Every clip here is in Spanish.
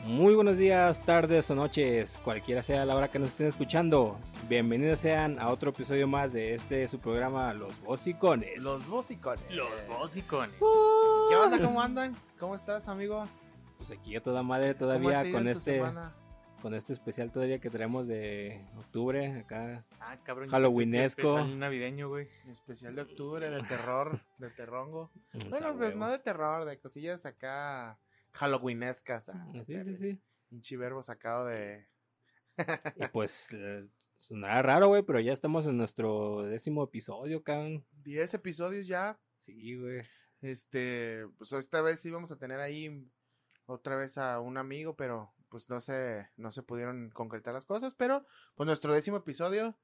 Muy buenos días, tardes o noches, cualquiera sea la hora que nos estén escuchando. Bienvenidos sean a otro episodio más de este su programa Los Bocicones. Los bocicones. Los bocicones. ¿Qué onda? ¿Cómo andan? ¿Cómo estás, amigo? Pues aquí a toda madre ¿Cómo todavía con este semana? con este especial todavía que traemos de octubre acá. Ah, cabrón. Halloweenesco. especial navideño, güey. Especial de octubre, de terror, de terrongo. Bueno, pues no de terror, de cosillas acá halloweenescas. ah, Sí, sí, sí. Pinche verbo sacado de... Y pues eh, sonará raro, güey, pero ya estamos en nuestro décimo episodio, cabrón. 10 episodios ya. Sí, güey. Este, pues esta vez sí vamos a tener ahí otra vez a un amigo, pero pues no se, no se pudieron concretar las cosas, pero pues nuestro décimo episodio,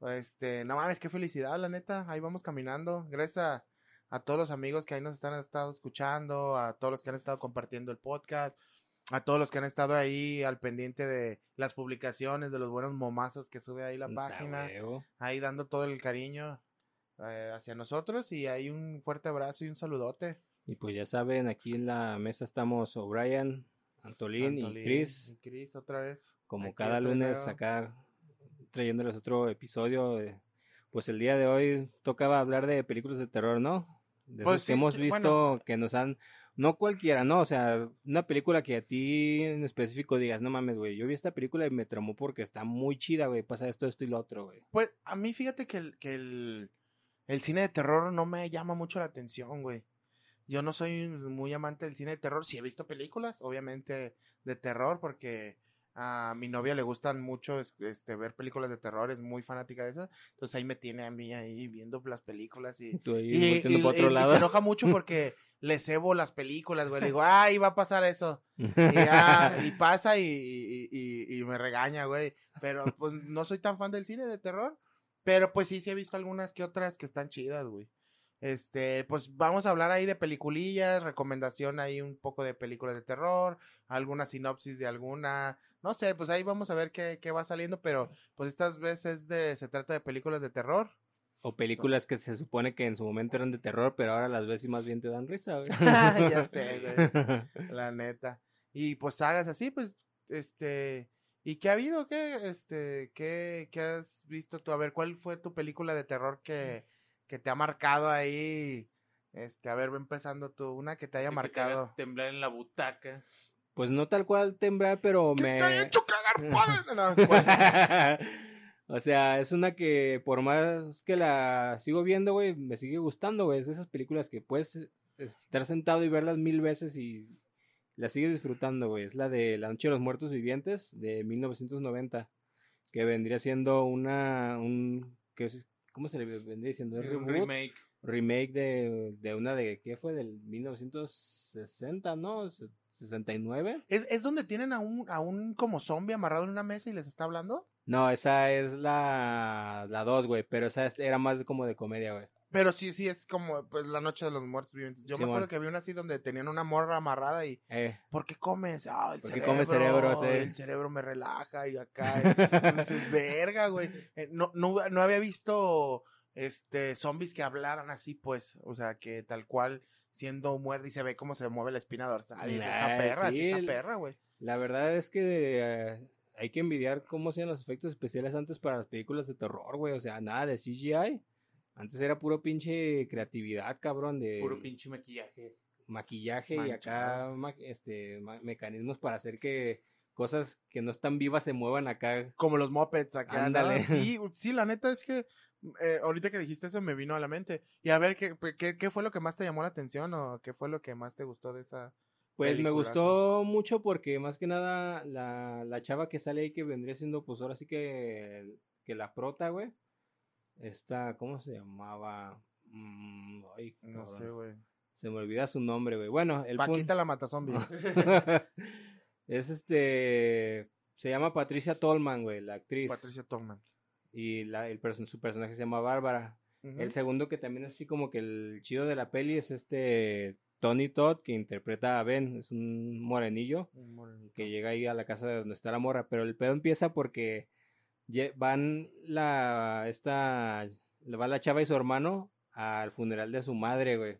este, no mames, qué felicidad, la neta, ahí vamos caminando, gracias a, a todos los amigos que ahí nos están estado escuchando, a todos los que han estado compartiendo el podcast, a todos los que han estado ahí al pendiente de las publicaciones, de los buenos momazos que sube ahí la página ahí dando todo el cariño eh, hacia nosotros y hay un fuerte abrazo y un saludote. Y pues ya saben, aquí en la mesa estamos O'Brien, Antolín, y Chris. y Chris otra vez. como Aquí cada lunes nuevo. acá trayéndoles otro episodio. de- pues el día de hoy tocaba hablar de películas de terror, ¿no? De Pues que hemos visto bueno. que nos han, no cualquiera, ¿no? O sea, una película que a ti en específico digas, no mames, güey, yo vi esta película y me tramó porque está muy chida, güey, pasa esto, esto y lo otro, güey. Pues a mí fíjate que, el, que el, el cine de terror no me llama mucho la atención, güey. Yo no soy muy amante del cine de terror. Sí he visto películas, obviamente, de terror, porque a mi novia le gustan mucho es- este, ver películas de terror, es muy fanática de eso. Entonces ahí me tiene a mí ahí viendo las películas y, Tú ahí Y, volteando y- para otro y- y lado. se enoja mucho porque le cebo las películas, güey. Le digo, ay, va a pasar eso. Y, y pasa y, y- y- y me regaña, güey. Pero pues no soy tan fan del cine de terror. Pero pues sí, sí he visto algunas que otras que están chidas, güey. Este, pues vamos a hablar ahí de peliculillas, recomendación ahí un poco de películas de terror, alguna sinopsis de alguna, no sé, pues ahí vamos a ver qué, qué va saliendo, pero pues estas veces de, se trata de películas de terror. O películas que se supone que en su momento eran de terror, pero ahora las ves y más bien te dan risa, güey. Ya sé, güey. La neta. Y pues sagas así, pues, este. ¿Y qué ha habido? ¿Qué, este, qué, qué has visto tú? A ver, ¿cuál fue tu película de terror que, que te ha marcado ahí? Este, a ver, va empezando tú, una que te haya Así que te haga marcado. Temblar en la butaca. Pues no tal cual temblar, pero ¿Qué me... te haya hecho cagar, padre? No, ¿cuál? o sea, es una que por más que la sigo viendo, güey, me sigue gustando, güey. Es de esas películas que puedes estar sentado y verlas mil veces y la sigues disfrutando, güey. Es la de La Noche de los Muertos Vivientes de 1990, que vendría siendo una, un, ¿qué? ¿cómo se le vendría diciendo? ¿Es Un reboot? remake. remake de, de una de, ¿qué fue? Del 1960, ¿no? Se- 69. ¿Es, ¿Es donde tienen a un, a un como zombie amarrado en una mesa y les está hablando? No, esa es la la 2, güey, pero esa es- era más como de comedia, güey. Pero sí, sí, es como pues la noche de los muertos vivientes. Yo me Simón. acuerdo que había una así donde tenían una morra amarrada y Eh, ¿Por qué comes? Ah, el ¿Por qué cerebro. comes cerebro, sí? El cerebro me relaja y acá. y dices, verga, güey. Eh, no, no, no había visto este zombies que hablaran así, pues. O sea, que tal cual siendo muerto y se ve cómo se mueve la espina dorsal. Y dices, Nah, está perra, sí, está perra, güey. la verdad es que eh, hay que envidiar cómo hacían los efectos especiales antes para las películas de terror, güey. O sea, nada de CGI. Antes era puro pinche creatividad, cabrón, de Puro pinche maquillaje. maquillaje y acá este mecanismos para hacer que cosas que no están vivas se muevan acá. Como los mopeds acá. ¿no? Ándale. Sí, sí, la neta es que eh, ahorita que dijiste eso me vino a la mente. Y a ver, ¿qué, qué, ¿qué fue lo que más te llamó la atención o qué fue lo que más te gustó de esa? Pues me gustó mucho porque más que nada la, la chava que sale ahí que vendría siendo pues ahora sí que, que la prota, güey. Esta, ¿cómo se llamaba? Mm, ay, No sé, güey. Se me olvida su nombre, güey. Bueno, el Paquita la mata zombie. punto es este se llama Patricia Tolman, güey, la actriz. Patricia Tolman. Y la, el person- su personaje se llama Bárbara. El segundo que también es así como que el chido de la peli es este Tony Todd que interpreta a Ben, es un morenillo Un que llega ahí a la casa de donde está la morra, pero el pedo empieza porque van la esta va la chava y su hermano al funeral de su madre, güey.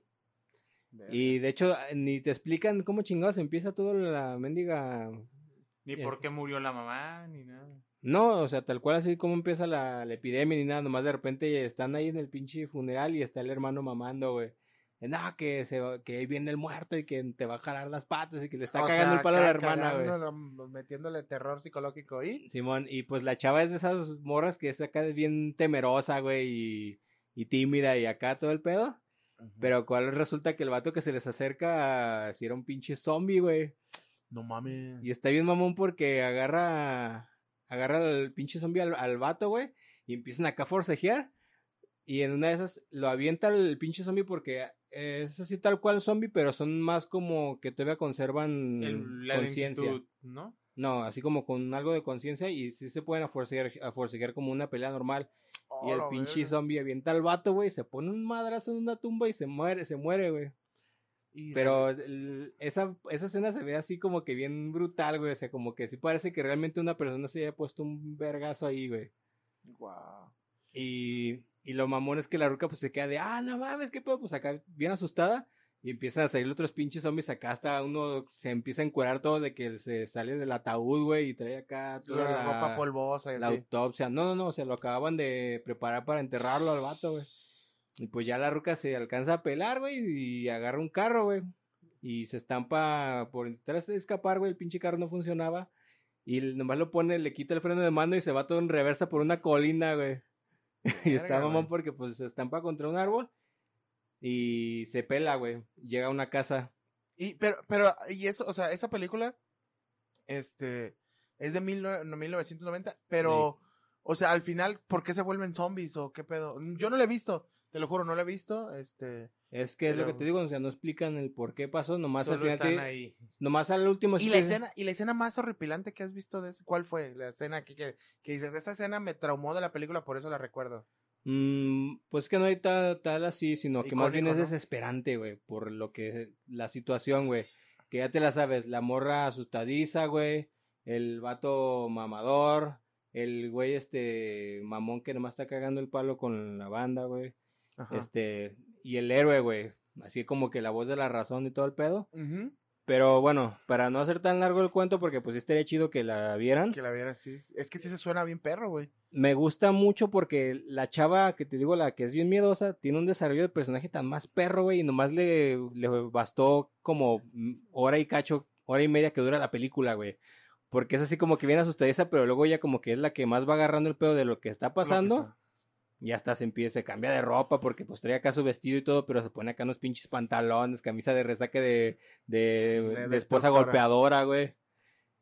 Y de hecho, ni te explican cómo chingados empieza toda la mendiga. Ni por qué murió la mamá, ni nada. No, o sea, tal cual así como empieza la, la epidemia ni nada, nomás de repente están ahí en el pinche funeral y está el hermano mamando, güey. No, que, se, va- que ahí viene el muerto y que te va a jalar las patas y que le está O cagando sea, el palo a la hermana, güey. Metiéndole terror psicológico y. Simón, y pues la chava es de esas morras que es acá bien temerosa, güey, y, y tímida y acá todo el pedo. Pero cuál resulta que el vato que se les acerca si era un pinche zombie, güey. No mames. Y está bien mamón porque agarra agarra al pinche zombie al, al vato, güey, y empiezan acá a forcejear. Y en una de esas lo avienta el pinche zombie porque es así tal cual zombie, pero son más como que todavía conservan El- la conciencia. ¿no? No, así como con algo de conciencia y sí se pueden forcejear, a forcejear como una pelea normal. y el pinche zombie avienta al vato, güey, se pone un madrazo en una tumba y se muere, se muere, güey. Y- Pero el- esa, esa escena se ve así como que bien brutal, güey. O sea, como que sí parece que realmente una persona se haya puesto un vergazo ahí, güey. Guau. Y, y lo mamón es que la ruca pues se queda de, ah, no mames, qué pedo, pues acá bien asustada. Y empiezan a salir otros pinches zombies acá hasta uno se empieza a encuerar todo de que se sale del ataúd, güey, y trae acá toda La la, ropa polvosa y la así. autopsia. No, no, no, se lo acababan de preparar para enterrarlo al vato, güey. Y pues ya la ruca se alcanza a pelar, güey, y agarra un carro, güey. Y se estampa por intentar escapar, güey, el pinche carro no funcionaba. Y nomás lo pone, le quita el freno de mano y se va todo en reversa por una colina, güey. y está mamón porque pues se estampa contra un árbol y se pela, güey. Llega a una casa. Y, pero, pero, y eso, o sea, esa película, este, es de mil no, 1990, pero, o sea, al final, ¿por qué se vuelven zombies o qué pedo? Yo no la he visto, te lo juro, no la he visto, este, Es que es lo que te digo, o sea, no explican el por qué pasó, nomás al final están te- ahí. nomás al último sí y la escena, y la escena más horripilante que has visto de ese, ¿cuál fue? La escena que, que, que dices, esta escena me traumó de la película, por eso la recuerdo. Mm, pues que no hay tal, tal así, sino que más bien es desesperante, güey, por lo que la situación, güey. Que ya te la sabes, la morra asustadiza, güey, el vato mamador, el güey este mamón que nomás está cagando el palo con la banda, güey. Ajá. Este, y el héroe, güey, así como que la voz de la razón y todo el pedo. Pero bueno, para no hacer tan largo el cuento, porque pues estaría chido que la vieran. Que la vieras, sí, es que sí se suena bien perro, güey. Me gusta mucho porque la chava que te digo, la que es bien miedosa, tiene un desarrollo de personaje tan más perro, güey, y nomás le, le bastó como hora y cacho, hora y media que dura la película, güey. Porque es así como que viene asustadiza, pero luego ya como que es la que más va agarrando el pedo de lo que está pasando. Lo que está. Y hasta se empieza, se cambia de ropa porque pues trae acá su vestido y todo, pero se pone acá unos pinches pantalones, camisa de resaque de, de, De de esposa golpeadora, güey.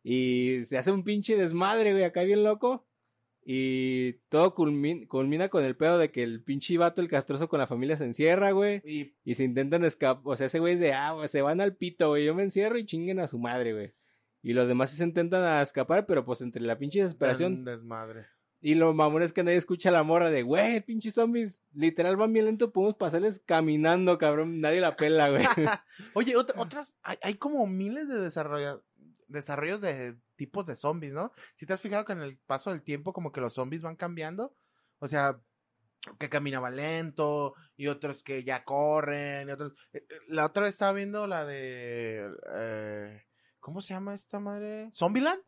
Y se hace un pinche desmadre, güey, acá bien loco. Y todo culmin- culmina con el pedo de que el pinche vato, el castroso con la familia se encierra, güey. Y Y se intentan escapar. O sea, ese güey es de, ah, güey, se van al pito, güey. Yo me encierro y chinguen a su madre, güey. Y los demás sí se intentan a escapar, pero pues entre la pinche desesperación. desmadre. Y lo mamón es que nadie escucha la morra de, güey, pinches zombies. Literal van bien lento, podemos pasarles caminando, cabrón. Nadie la pela, güey. Oye, otra- otras, hay, hay como miles de desarrolla- desarrollos de tipos de zombies, ¿no? Si te has fijado que en el paso del tiempo como que los zombies van cambiando, o sea, que caminaba lento y otros que ya corren y otros... eh, eh, La otra vez estaba viendo la de... eh, ¿Cómo se llama esta madre? ¿Zombieland?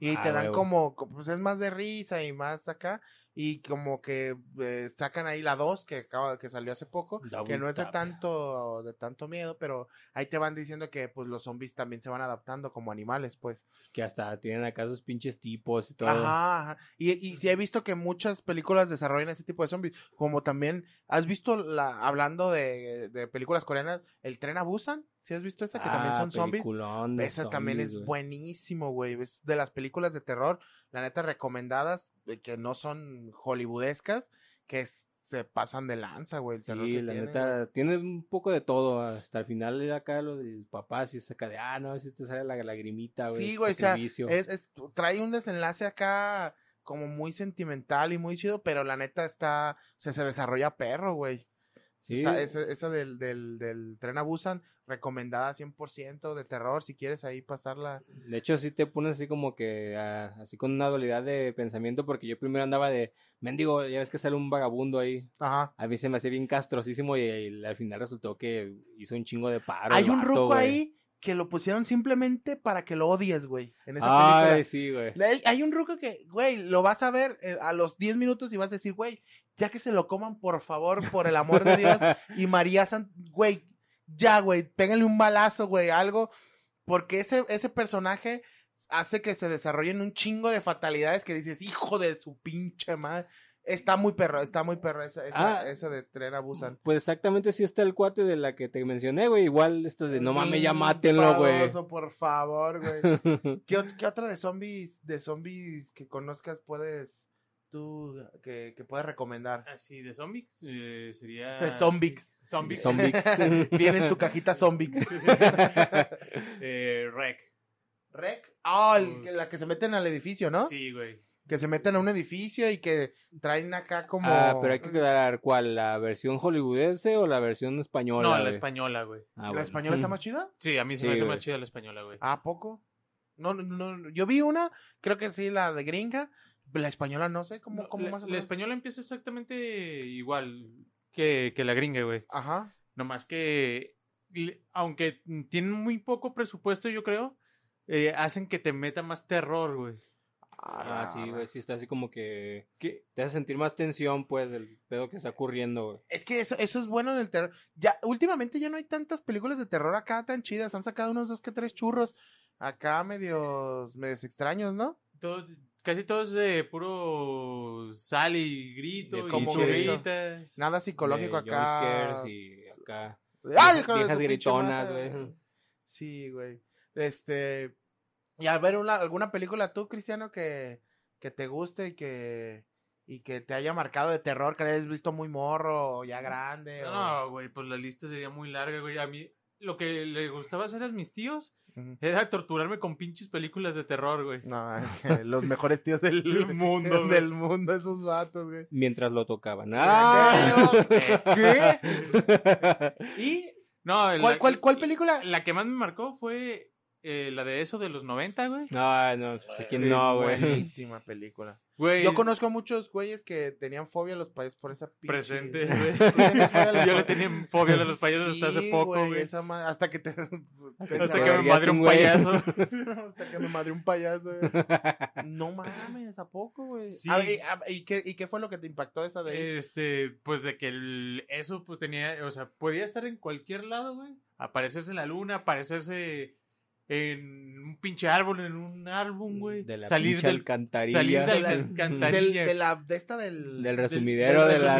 Y Ah, te dan huevo. como, co- pues es más de risa y más acá, y como que eh, sacan ahí la 2 que acaba, que salió hace poco, Double que no es de tap. tanto, de tanto miedo, pero ahí te van diciendo que pues los zombies también se van adaptando como animales, pues. que hasta tienen acá sus pinches tipos y todo. Ajá, ajá. Y, y sí he visto que muchas películas desarrollan ese tipo de zombies, como también, ¿has visto la, hablando de, de películas coreanas, El Tren a Busan? ¿Sí has visto esa? Que también Ah, son zombies. Esa también zombies, es güey. buenísimo, güey. Es de las películas de terror, la neta, recomendadas, que no son hollywoodescas, que se pasan de lanza, güey. Sí, la tienen, neta, güey. tiene un poco de todo. Hasta el final era acá lo del papá, si saca de, ah, no, si te sale la lagrimita, güey. Sí, güey, o sea, sacrificio". es, es- trae un desenlace acá como muy sentimental y muy chido, pero la neta está, o sea, se desarrolla perro, güey. Sí. Está- esa, esa del, del, del tren a Busan, recomendada 100% de terror, si quieres ahí pasarla. De hecho, sí te pones así como que, ah, así con una dualidad de pensamiento, porque yo primero andaba de, mendigo, ya ves que sale un vagabundo ahí. Ajá. A mí se me hacía bien castrosísimo y, y al final resultó que hizo un chingo de paro. Hay un vato, ruco ahí que lo pusieron simplemente para que lo odies, güey, en esa Ay, película. sí, güey. Hay, hay un ruco que, güey, lo vas a ver eh, a los 10 minutos y vas a decir, güey, ya que se lo coman, por favor, por el amor de Dios. Y María Sant, güey, ya, güey, pégale un balazo, güey, algo. Porque ese, ese personaje hace que se desarrollen un chingo de fatalidades que dices, hijo de su pinche madre. Está muy perro, está muy perro esa, esa, Ah. esa de tren a Busan. Pues exactamente sí está el cuate de la que te mencioné, güey. Igual esto de no mames, ya mátenlo, güey. Por favor, güey. ¿Qué, qué otra de zombies, de zombies que conozcas puedes tú que, que puedes recomendar? Así, de zombies eh, sería... De zombies. Zombies. Zombies. Viene en tu cajita zombies. eh, Rec. Rec. Ah, la que se meten al edificio, ¿no? Sí, güey. Que se meten a un edificio y que traen acá como. Ah, pero hay que aclarar cuál, la versión hollywoodense o la versión española. No, la güey? española, güey. Ah, ¿La bueno. española está más chida? Sí, a mí se Sí, me hace güey. más chida la española, güey. ¿A poco? No, no, no, yo vi una, creo que sí, la de gringa. La española no sé, ¿cómo, cómo la, más la española empieza exactamente igual que, que la gringa, güey. Ajá. Nomás que, aunque tienen muy poco presupuesto, yo creo, eh, hacen que te meta más terror, güey. Ah, sí, güey, sí está así como que Que, te hace sentir más tensión, pues, del pedo que está ocurriendo, güey. Es que eso, eso es bueno en el terror. Ya, últimamente ya no hay tantas películas de terror acá tan chidas. Han sacado unos dos que tres churros. Acá medios, medios extraños, ¿no? todo- casi todos de puro sal y grito De y como churritas. Nada psicológico De acá. jumpscares y acá. ¡Ay, viejas- gritonas, güey. Sí, güey. Este. Y a ver, una, alguna película tú, Cristiano, que, que te guste y que. Y que te haya marcado de terror, que hayas visto muy morro o ya grande. o- No, güey, pues la lista sería muy larga, güey. A mí lo que le gustaba hacer a mis tíos era torturarme con pinches películas de terror, güey. No, es que los mejores tíos del Del mundo, güey. del mundo, esos vatos, güey. Mientras lo tocaban. ¡Ah! ¿Qué? ¿Y No, cuál, la, cuál, cuál película? La que más me marcó fue eh, la de eso de los 90, güey. No, no, sé quién no, güey. Buenísima película. Güey, Yo conozco a muchos güeyes que tenían fobia a los payasos por esa pinche... presente, ¿Tú güey. Yo le tenía fobia a los payasos hasta hace poco, güey. esa ma- Hasta que te... Hasta que me madre un payaso. hasta que me madre un payaso, güey. No mames, ¿a poco, güey? Sí. A ver, ¿y, a- y qué, ¿Y qué fue lo que te impactó esa de ahí? Este, pues de que el- eso pues tenía, o sea, podía estar en cualquier lado, güey. Aparecerse en la luna, aparecerse en un pinche árbol, en un álbum, güey. De la salir pinche del, alcantarilla. salir de la la- alcantarilla. Del, de la... De esta del... Del resumidero, del de, la,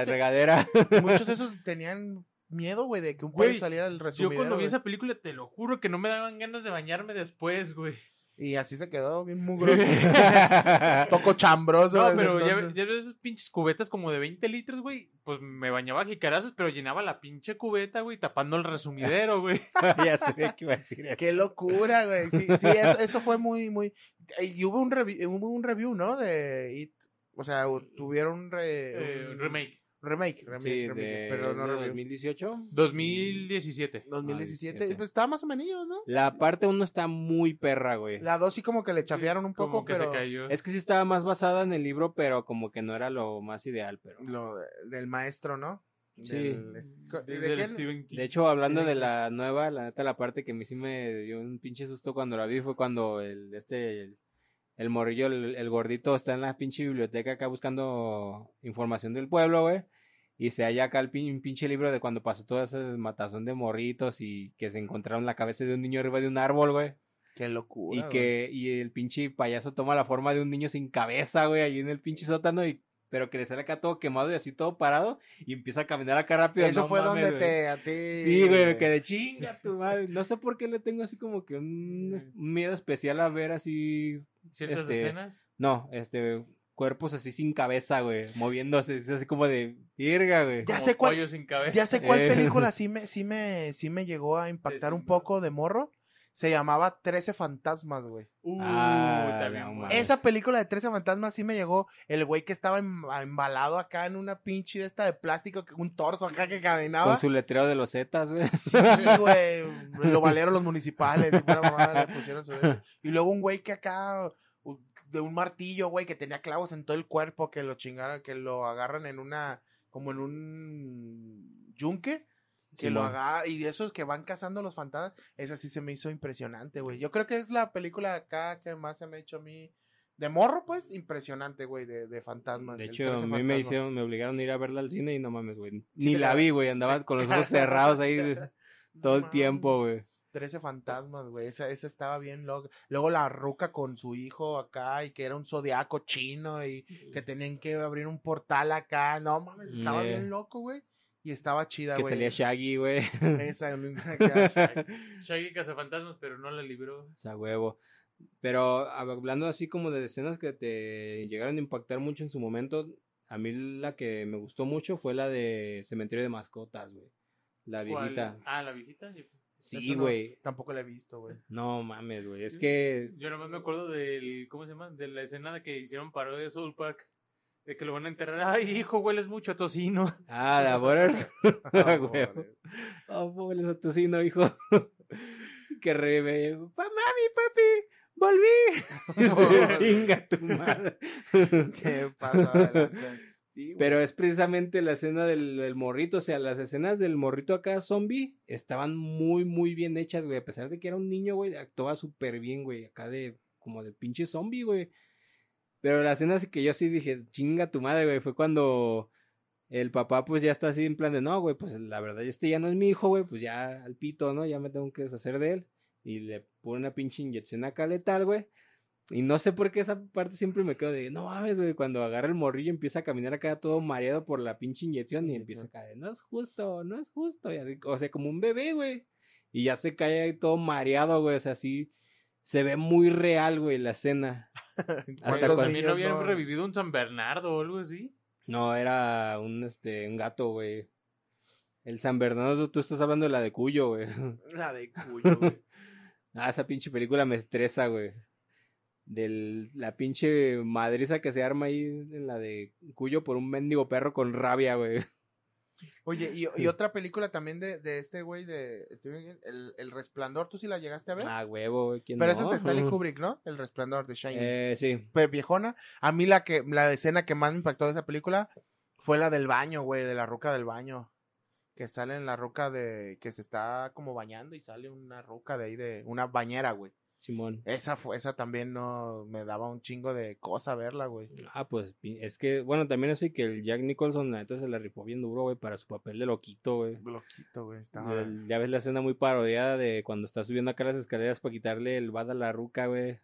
de te- regadera. Muchos de esos tenían miedo, güey, de que un Güey, payaso saliera del Yo resumidero, cuando vi güey. esa película, te lo juro que no me daban ganas de bañarme después, güey. Y así se quedó bien mugroso. Toco chambroso. No, pero ya, ya ves esas pinches cubetas como de 20 litros, güey. Pues me bañaba a jicarazos, pero llenaba la pinche cubeta, güey, tapando el resumidero, güey. ya sé que iba a decir eso. Qué locura, güey. Sí, sí, eso, eso fue muy, muy. Y hubo un, revi- hubo un review, ¿no? De It. O sea, tuvieron un, re- Eh, un remake. Remake, remake, Sí, remake, de, pero no de review. 2018. 2017. 2017. 17. Pues estaba más o menos, ¿no? La parte 1 está muy perra, güey. La 2 sí como que le chafiaron un Como poco, que pero. se cayó. Es que sí estaba más basada en el libro, pero como que no era lo más ideal, pero... Lo del maestro, ¿no? Sí. Del- ¿De, Del quién? Stephen King. De hecho, hablando Sí, de sí. la nueva, la neta, la parte que a mí sí me dio un pinche susto cuando la vi fue cuando el, este, el, el morrillo, el, el gordito está en la pinche biblioteca acá buscando información del pueblo, güey. Y se halla acá el pin- pinche libro de cuando pasó toda esa matazón de morritos y que se encontraron la cabeza de un niño arriba de un árbol, güey. Qué locura. Y que, y el pinche payaso toma la forma de un niño sin cabeza, güey, ahí en el pinche sótano, y, pero que le sale acá todo quemado y así todo parado, y empieza a caminar acá rápido. Eso no fue mames, donde te. A ti... Sí, güey, me quedé chinga tu madre. No sé por qué le tengo así como que un miedo especial a ver así. Ciertas este, escenas. No, este. Cuerpos así sin cabeza, güey. Moviéndose. Es así como de. Virga, güey. Ya como sé cuál- pollo sin cabeza. Ya sé cuál Eh. película sí me, sí me, sí me llegó a impactar un poco de morro. Se llamaba Trece Fantasmas, güey. Uh, Ah, también, no. Esa película de Trece Fantasmas sí me llegó. El güey que estaba em- embalado acá en una pinche de esta de plástico, que- un torso acá que caminaba. Con su letrero de los Zetas, güey. Sí, güey. Lo valieron los municipales. y le pusieron su- Y luego un güey que acá, de un martillo, güey, que tenía clavos en todo el cuerpo, que lo chingaron, que lo agarran en una, como en un yunque. Que lo haga, y de esos que van cazando los fantasmas, esa sí se me hizo impresionante, güey. Yo creo que es la película acá que más se me ha hecho a mí, de morro, pues, impresionante, güey, de, de fantasmas. De hecho, 13 a mí me hicieron, me obligaron a ir a verla al cine y no mames, güey. Ni la vi, güey. Andaba con los ojos cerrados ahí de- No todo el tiempo, güey. 13 fantasmas, güey. Esa, esa estaba bien loca. Luego la ruca con su hijo acá y que era un zodiaco chino y que tenían que abrir un portal acá. No mames, estaba bien loco, güey. Y estaba chida, Que güey. salía Shaggy, güey. Esa, acá. Shaggy Cazafantasmas, pero no la libró. O sea, huevo. Pero hablando así como de escenas que te llegaron a impactar mucho en su momento, a mí la que me gustó mucho fue la de Cementerio de Mascotas, güey. La ¿Cuál? viejita. Ah, la viejita. sí. Sí, Eso no- güey. Tampoco la he visto, güey. No mames, güey. Es que Yo nomás me acuerdo del. ¿Cómo se llama? De la escena de que hicieron parodia de Soul Park. De que lo van a enterrar. Ay, hijo, hueles mucho a tocino. Ah, la Butters. Ah, Güey. Oh, pobre tocino, hijo. que re me- Pa, mami, papi, volví. Chinga tu madre. ¿Qué pasa? Pero es precisamente la escena del, morrito, o sea, las escenas del morrito acá zombie estaban muy, muy bien hechas, güey. A pesar de que era un niño, güey, actuaba súper bien, güey. Acá de, como de pinche zombie, güey. Pero la escena así que yo sí dije, chinga tu madre, güey, fue cuando el papá pues ya está así en plan de, no, güey, pues la verdad este ya no es mi hijo, güey, pues ya al pito, ¿no? Ya me tengo que deshacer de él. Y le pone una pinche inyección acá letal, güey. Y no sé por qué esa parte siempre me quedo de, no mames, güey, cuando agarra el morrillo y empieza a caminar acá todo mareado por la pinche inyección y empieza acá de, no es justo, no es justo. y así, o sea, como un bebé, güey. Y ya se cae ahí todo mareado, güey, o sea, así se ve muy real, güey, la escena. ¿Cuántos cuando- También no habían no? revivido un San Bernardo o algo así. No, era un, este, un gato, güey. El San Bernardo, tú estás hablando de la de Cuyo, güey. La de Cuyo, güey. Ah, esa pinche película me estresa, güey. Del, la pinche madriza que se arma ahí en la de Cuyo por un mendigo perro con rabia, güey. Oye, y, y otra película también de, de este güey de King, el, el Resplandor, ¿tú sí la llegaste a ver? Ah, huevo, güey. ¿quién Pero no? esa es de Stanley Kubrick, ¿no? El Resplandor de Shining. Eh, sí. Pues, viejona. A mí la que la escena que más me impactó de esa película fue la del baño, güey, de la ruca del baño. Que sale en la ruca de que se está como bañando y sale una ruca de ahí de una bañera, güey. Simón. Esa fue esa también no me daba un chingo de cosa verla, güey. Ah, pues es que, bueno, también así que el Jack Nicholson, entonces se la rifó bien duro, güey, para su papel de loquito, güey. Loquito, güey, estaba Ya ves la escena muy parodiada de cuando está subiendo acá las escaleras para quitarle el bad a la ruca, güey.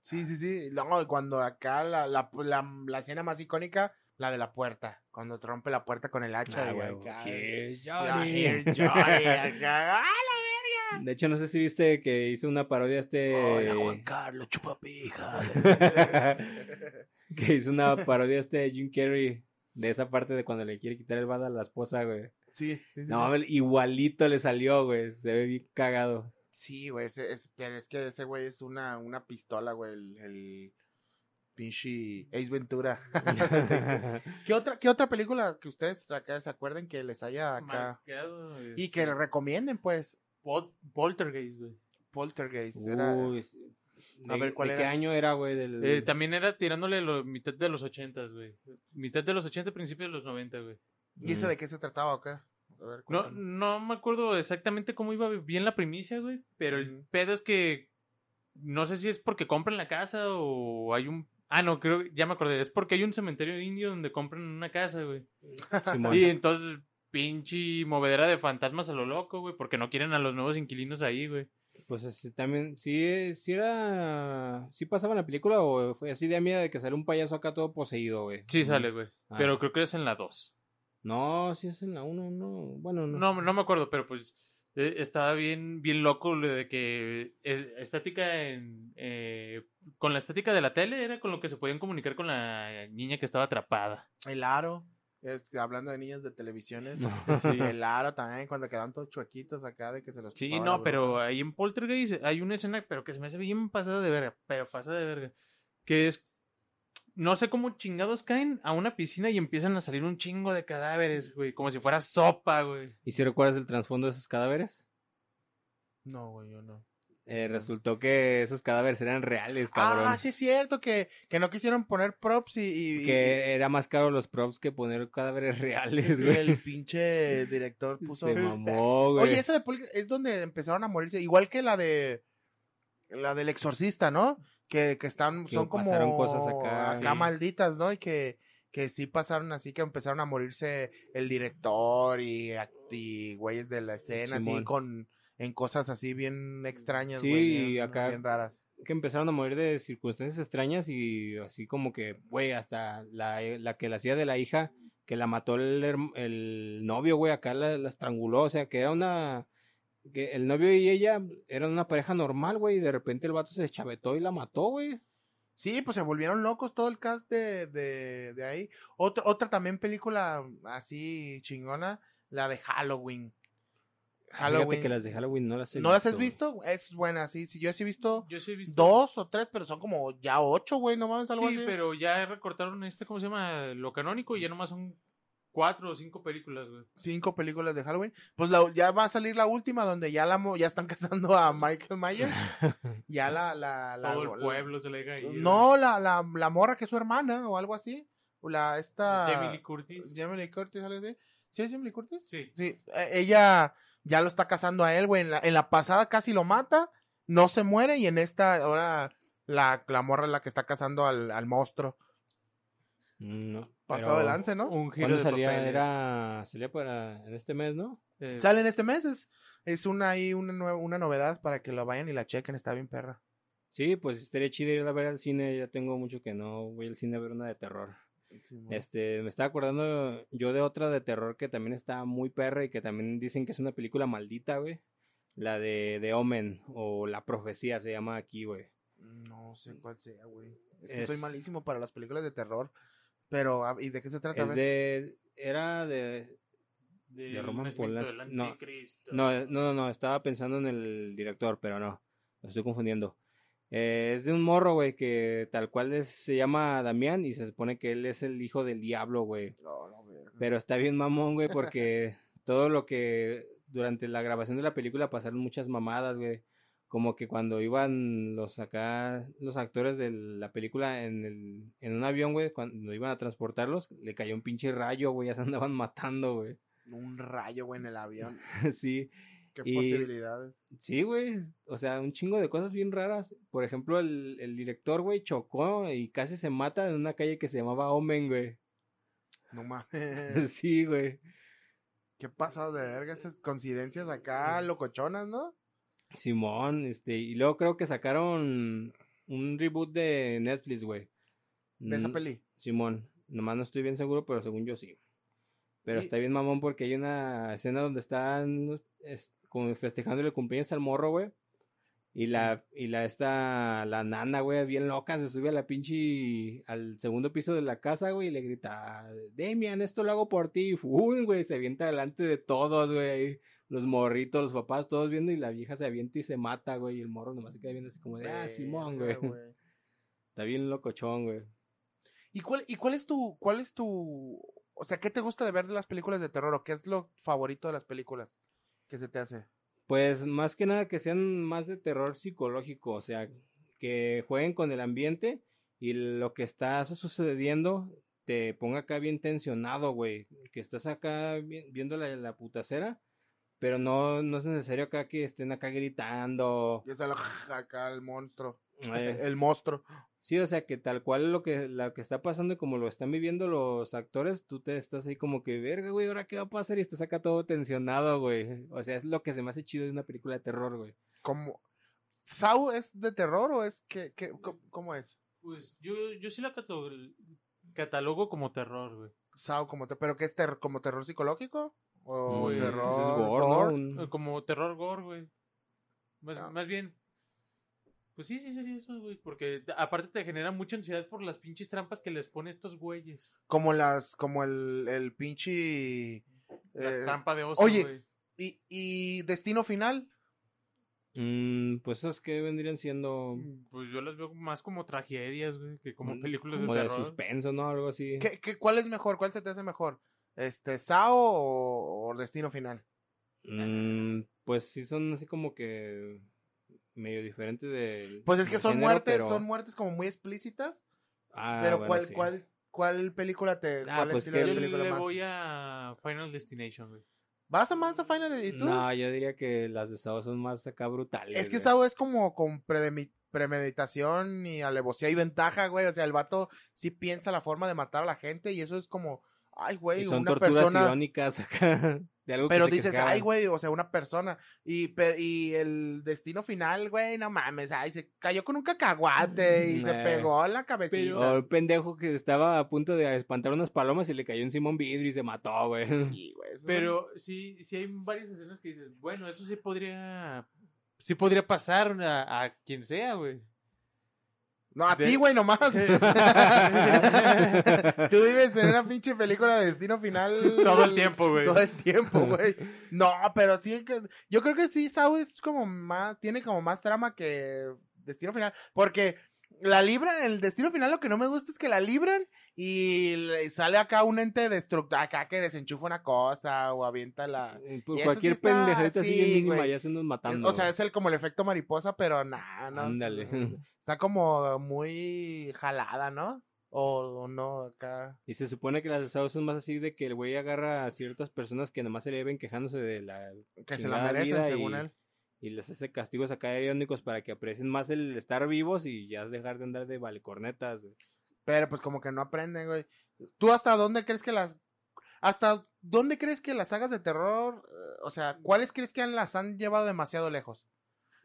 Sí, sí, sí. Luego, cuando acá la, la, la, la escena más icónica, la de la puerta. Cuando rompe la puerta con el hacha. Ah, güey. Johnny. Johnny, acá. ¡Ah, De hecho, no sé si viste que hizo una parodia este. Carlos, chupapija. que hizo una parodia este de Jim Carrey. De esa parte de cuando le quiere quitar el bad a la esposa, güey. Sí, sí, sí. No, mames, igualito le salió, güey. Se ve bien cagado. Sí, güey, ese- es, pero es que ese güey es una, una pistola, güey, el, el pinche Ace Ventura. ¿Qué otra, ¿Qué otra película que ustedes acá se acuerden que les haya acá? Marcado, Y que este, le recomienden, pues, Pol- Poltergeist, güey. Poltergeist. Era, Uy, A ¿de- ver, ¿cuál ¿de era? qué año era, güey? Del... Eh, también era tirándole lo, mitad de los ochentas, güey. Mitad de los ochenta, principio de los noventa, güey. ¿Y ese Mm. de qué se trataba o qué? A ver, No, no me acuerdo exactamente cómo iba bien la primicia, güey. Pero el pedo es que no sé si es porque compran la casa o hay un. Ah, no, creo, ya me acordé. Es porque hay un cementerio indio donde compran una casa, güey. Y entonces, pinche movedera de fantasmas a lo loco, güey. Porque no quieren a los nuevos inquilinos ahí, güey. Pues así también, sí, sí era, sí pasaba en la película o fue así de miedo de que sale un payaso acá todo poseído, güey. Sí sale, güey. Ah. Pero creo que es en la 2. No, sí es en la 1, no, bueno, no. No, no me acuerdo, pero pues eh, estaba bien, bien loco lo de que es- estática en, eh, con la estática de la tele era con lo que se podían comunicar con la niña que estaba atrapada. El aro. Es hablando de niños de televisiones. Sí. El aro también, cuando quedan todos chuequitos acá de que se los Sí, no, pero ahí en Poltergeist hay una escena, pero que se me hace bien pasada de verga, pero pasada de verga, que es, no sé cómo chingados caen a una piscina y empiezan a salir un chingo de cadáveres, güey, como si fuera sopa, güey. ¿Y si recuerdas el trasfondo de esos cadáveres? No, güey, yo no. Eh, resultó que esos cadáveres eran reales, cabrón. Ah, sí es cierto que, que no quisieron poner props y, y- Que era más caro los props que poner cadáveres reales, güey. el pinche director puso... Se mamó, güey. Oye, esa de Pol- es donde empezaron a morirse, igual que la de la del exorcista, ¿no? Que, que están, Que son como pasaron cosas acá, sí. malditas, ¿no? Y que, que sí pasaron así, que empezaron a morirse el director y, y güeyes de la escena, así con en cosas así bien extrañas, Sí, güey, bien- acá- bien raras. que empezaron a morir de circunstancias extrañas y así como que, güey, hasta la, la que la hacía de la hija, que la mató el, el novio, güey, acá la, la estranguló, o sea, que era una... que el novio y ella eran una pareja normal, güey, y de repente el vato se deschavetó y la mató, güey. Sí, pues se volvieron locos todo el cast de, de, de ahí. Otra, otra también película así chingona, la de Halloween. Fíjate que las de Halloween no las he ¿No las has visto? Es buena, sí. sí yo sí he visto Yo sí he visto... dos o tres, pero son como ya ocho, güey, no mames, algo Sí, así. pero ya recortaron este, ¿cómo se llama? Lo canónico y ya nomás son cuatro o cinco películas, güey. Cinco películas de Halloween. Pues la- ya va a salir la última donde ya la ya están casando a Michael Myers. ya la, la, la- Todo el la- pueblo se le cae. No, la, la, la morra que es su hermana o algo así. O la esta. Jamie Lee Curtis. Jamie Lee Curtis, algo así. ¿Sí es Jamie Lee Curtis? Sí. Sí, eh, ella ya lo está casando a él, güey. En la, en la pasada casi lo mata, no se muere y en esta ahora la, la morra es la que está casando al, al monstruo. Mm, No, Pasado de lance, ¿no? Un giro ¿Cuándo de salía? papeles. Era, salía para en este mes, ¿no? Eh, Sale en este mes, es, es una, ahí una, una novedad para que lo vayan y la chequen, está bien perra. Sí, pues estaría chido ir a ver al cine. Ya tengo mucho que no voy al cine a ver una de terror. Este, me estaba acordando yo de otra de terror que también está muy perra y que también dicen que es una película maldita, güey. La de, de Omen o La Profecía se llama aquí, güey. No sé cuál sea, güey. Es que soy malísimo para las películas de terror. Pero, ah, ¿y de qué se trata? Es de, era de, del de Roman Polanski. No, no, no, no, no, estaba pensando en el director, pero no, me estoy confundiendo. Eh, es de un morro, güey, que tal cual es- se llama Damián y se supone que él es el hijo del diablo, güey. No, no, verga. Pero está bien mamón, güey, porque todo lo que durante la grabación de la película pasaron muchas mamadas, güey. Como que cuando iban los acá, los actores de la película en, el, en un avión, güey, cuando iban a transportarlos, le cayó un pinche rayo, güey, ya se andaban matando, güey. Un rayo, güey, en el avión. sí, Qué Y- posibilidades. sí, güey. O sea, un chingo de cosas bien raras. Por ejemplo, el, el director, güey, chocó y casi se mata en una calle que se llamaba Omen, güey. No mames. sí, güey. ¿Qué pasado de verga? Estas coincidencias acá locochonas, ¿no? Simón, este, y luego creo que sacaron un reboot de Netflix, güey. De esa Mm, peli. Simón, nomás no estoy bien seguro, pero según yo sí. Pero está bien mamón porque hay una escena donde están es, como festejando el cumpleaños al morro, güey. Y la, y la, esta, la nana, güey, bien loca, se sube a la pinche, al segundo piso de la casa, güey, y le grita, Demian, esto lo hago por ti. Y güey, se avienta delante de todos, güey. Los morritos, los papás, todos viendo, y la vieja se avienta y se mata, güey. Y el morro nomás se queda viendo así como de, ah, Simón, güey. Está bien locochón, güey. ¿Y cuál, ¿Y cuál es tu, cuál es tu, o sea, qué te gusta de ver de las películas de terror o qué es lo favorito de las películas que se te hace? Pues más que nada que sean más de terror psicológico, o sea, que jueguen con el ambiente y lo que está sucediendo te ponga acá bien tensionado, güey, que estás acá vi- viendo la, la putacera, pero no, no es necesario acá que estén acá gritando. Y es acá el monstruo, eh, el monstruo. sí, o sea, que tal cual lo que, lo que está pasando y como lo están viviendo los actores, tú te estás ahí como que, verga, güey, ¿ahora qué va a pasar? Y estás acá todo tensionado, güey. O sea, es lo que se me hace chido de una película de terror, güey. Como, ¿Saw es de terror o es que, que- cómo es? Pues yo, yo sí la catalogo como terror, güey. Saw como te, pero qué es ter- como terror psicológico o terror es Eh, Como terror gore, güey. Más, Ah. más bien, Pues sí, sí sería eso, güey. Porque aparte te genera mucha ansiedad por las pinches trampas que les pone estos güeyes. Como las, como el, el pinche... La eh, trampa de oso, oye, güey. y, y Destino Final. Mm, pues esos que vendrían siendo Pues yo las veo más como tragedias, güey, que como Mm, películas como de de terror. suspenso, ¿no? Algo así. ¿Qué, qué, cuál es mejor? ¿Cuál se te hace mejor? Este, ¿Sao o, o Destino Final? Mm, pues sí son así como que medio diferentes de Pues es que del son género, muertes, pero- son muertes como muy explícitas. Ah, pero bueno, ¿cuál, sí. cuál, cuál película te, Ah, cuál pues estilo que de Yo película le más? voy a Final Destination, güey. ¿Vas a más a Final y tú? No, yo diría que las de Sao son más acá brutales. es que. Sao es como con premeditación y alevosía y ventaja, güey. O sea, el vato sí piensa la forma de matar a la gente y eso es como, ay, güey, Y son una torturas persona. irónicas acá. De algo que Pero dices, ay, güey, o sea, una persona. Y, y el destino final, güey, no mames, ay, se cayó con un cacahuate y se pegó la cabecita. O un pendejo que estaba a punto de espantar unas palomas y le cayó encima un vidrio y se mató, güey. Sí, güey. Pero sí, sí hay varias escenas que dices, bueno, eso sí podría. Sí podría pasar a, a quien sea, güey. No, a de- ti, güey, nomás. Tú vives en una pinche película de destino final. Todo el tiempo, güey. Todo el tiempo, güey. No, pero sí que. Yo creo que sí, Sao es como más. Tiene como más trama que Destino Final. Porque la libran, el Destino Final lo que no me gusta es que la libran y le sale acá un ente destructor. Acá que desenchufa una cosa o avienta la. Por Y eso cualquier sí pendejadita así sí, bien mínima ya se nos matando. o sea, es el como el efecto mariposa, pero nada, no. Ándale. Está como muy jalada, ¿no? O, o no, acá. Y se supone que las Sao son más así de que el güey agarra a ciertas personas que nomás se le ven quejándose de la Que se la merecen, según y- él. Y les hace castigos acá irónicos para que aprecien más el estar vivos y ya dejar de andar de valecornetas. güey. Pero pues como que no aprenden, güey. ¿Tú hasta dónde crees que las... ¿Hasta dónde crees que las sagas de terror, eh, o sea, cuáles crees que las han llevado demasiado lejos?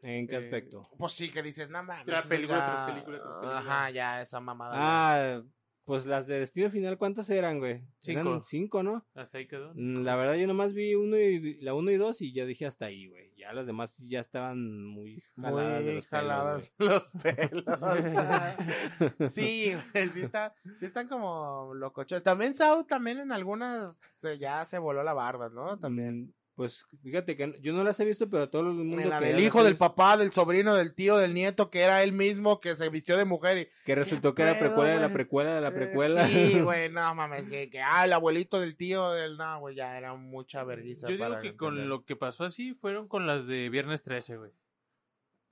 ¿En qué Eh, aspecto? Pues sí, que dices, nada más. Tras película, tras película, tras película. Ajá, ya, esa mamada. Ah, pues las de Destino Final, ¿cuántas eran, güey? Cinco. Eran cinco, ¿no? Hasta ahí quedó. Mm, La verdad yo nomás vi uno y, la uno y dos y ya dije hasta ahí, güey. Ya las demás ya estaban muy jaladas de los pelos, jaladas güey. los pelos. sí, güey, sí, está, sí están como locochos. También Sao, también en algunas se- ya se voló la barda, ¿no? También. Pues fíjate que yo no las he visto, pero todo el mundo En la que del hijo, del papá, del sobrino, del tío, del nieto, que era él mismo, que se vistió de mujer y... que resultó que era precuela de la precuela de la Eh, precuela. Sí, güey, no mames, que, que, ah, el abuelito del tío del, no, güey, ya era mucha vergüenza. Yo digo para que con entender. lo que pasó así fueron con las de Viernes 13, güey.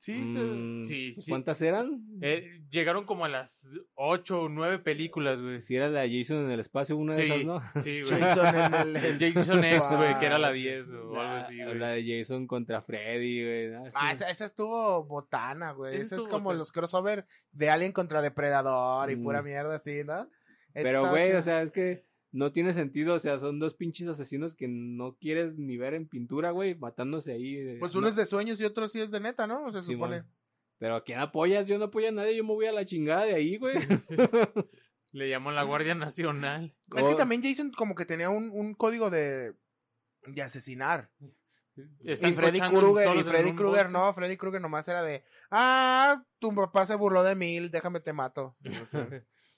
Sí, Mm, sí, sí. ¿Cuántas eran? Eh, llegaron como a las 8 o 9 películas, güey. Si era la Jason en el espacio, una de Sí, esas, ¿no? sí, güey. Jason en el... Jason X, güey, que era la Ah, 10 o algo así, La, güey. la de Jason contra Freddy, güey. ¿no? Ah, Sí. esa, esa estuvo botana, güey. Esa Esa es como botana. los crossover de Alien contra Depredador y Mm. pura mierda así, ¿no? Pero, güey, o sea, es que no tiene sentido. O sea, son dos pinches asesinos que no quieres ni ver en pintura, güey, matándose ahí. eh, Pues no- uno es de sueños y otro sí es de neta, ¿no? O se Simón. supone. Pero ¿a quién apoyas? Yo no apoyo a nadie, yo me voy a la chingada de ahí, güey. Le llamó la Guardia Nacional. Es que Oh. también Jason como que tenía un, un código de, de asesinar. Están y Freddy Krueger, y Freddy Krueger no, Freddy Krueger nomás era de, ah, tu papá se burló de mí, déjame te mato. O sea,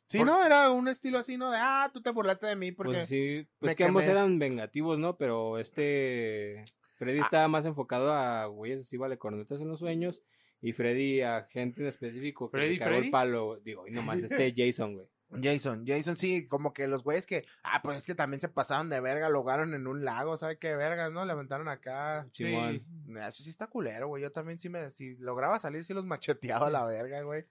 sí, Por- no, era un estilo así, ¿no? De, ah, tú te burlaste de mí porque... Pues sí, pues que ambos eran vengativos, ¿no? Pero este Freddy Ah. estaba más enfocado a güeyes así vale cornetas en los sueños y Freddy a gente en específico que ¿Freddy, le cagó Freddy? el palo, digo, y nomás este Jason, güey. Jason, Jason sí, como que los güeyes que, ah, pues es que también se pasaron de verga, lo ahogaron en un lago, ¿sabe qué vergas, no? Levantaron acá. Sí. Eso sí está culero, güey. Yo también sí me, si lograba salir, sí los macheteaba a la verga, güey.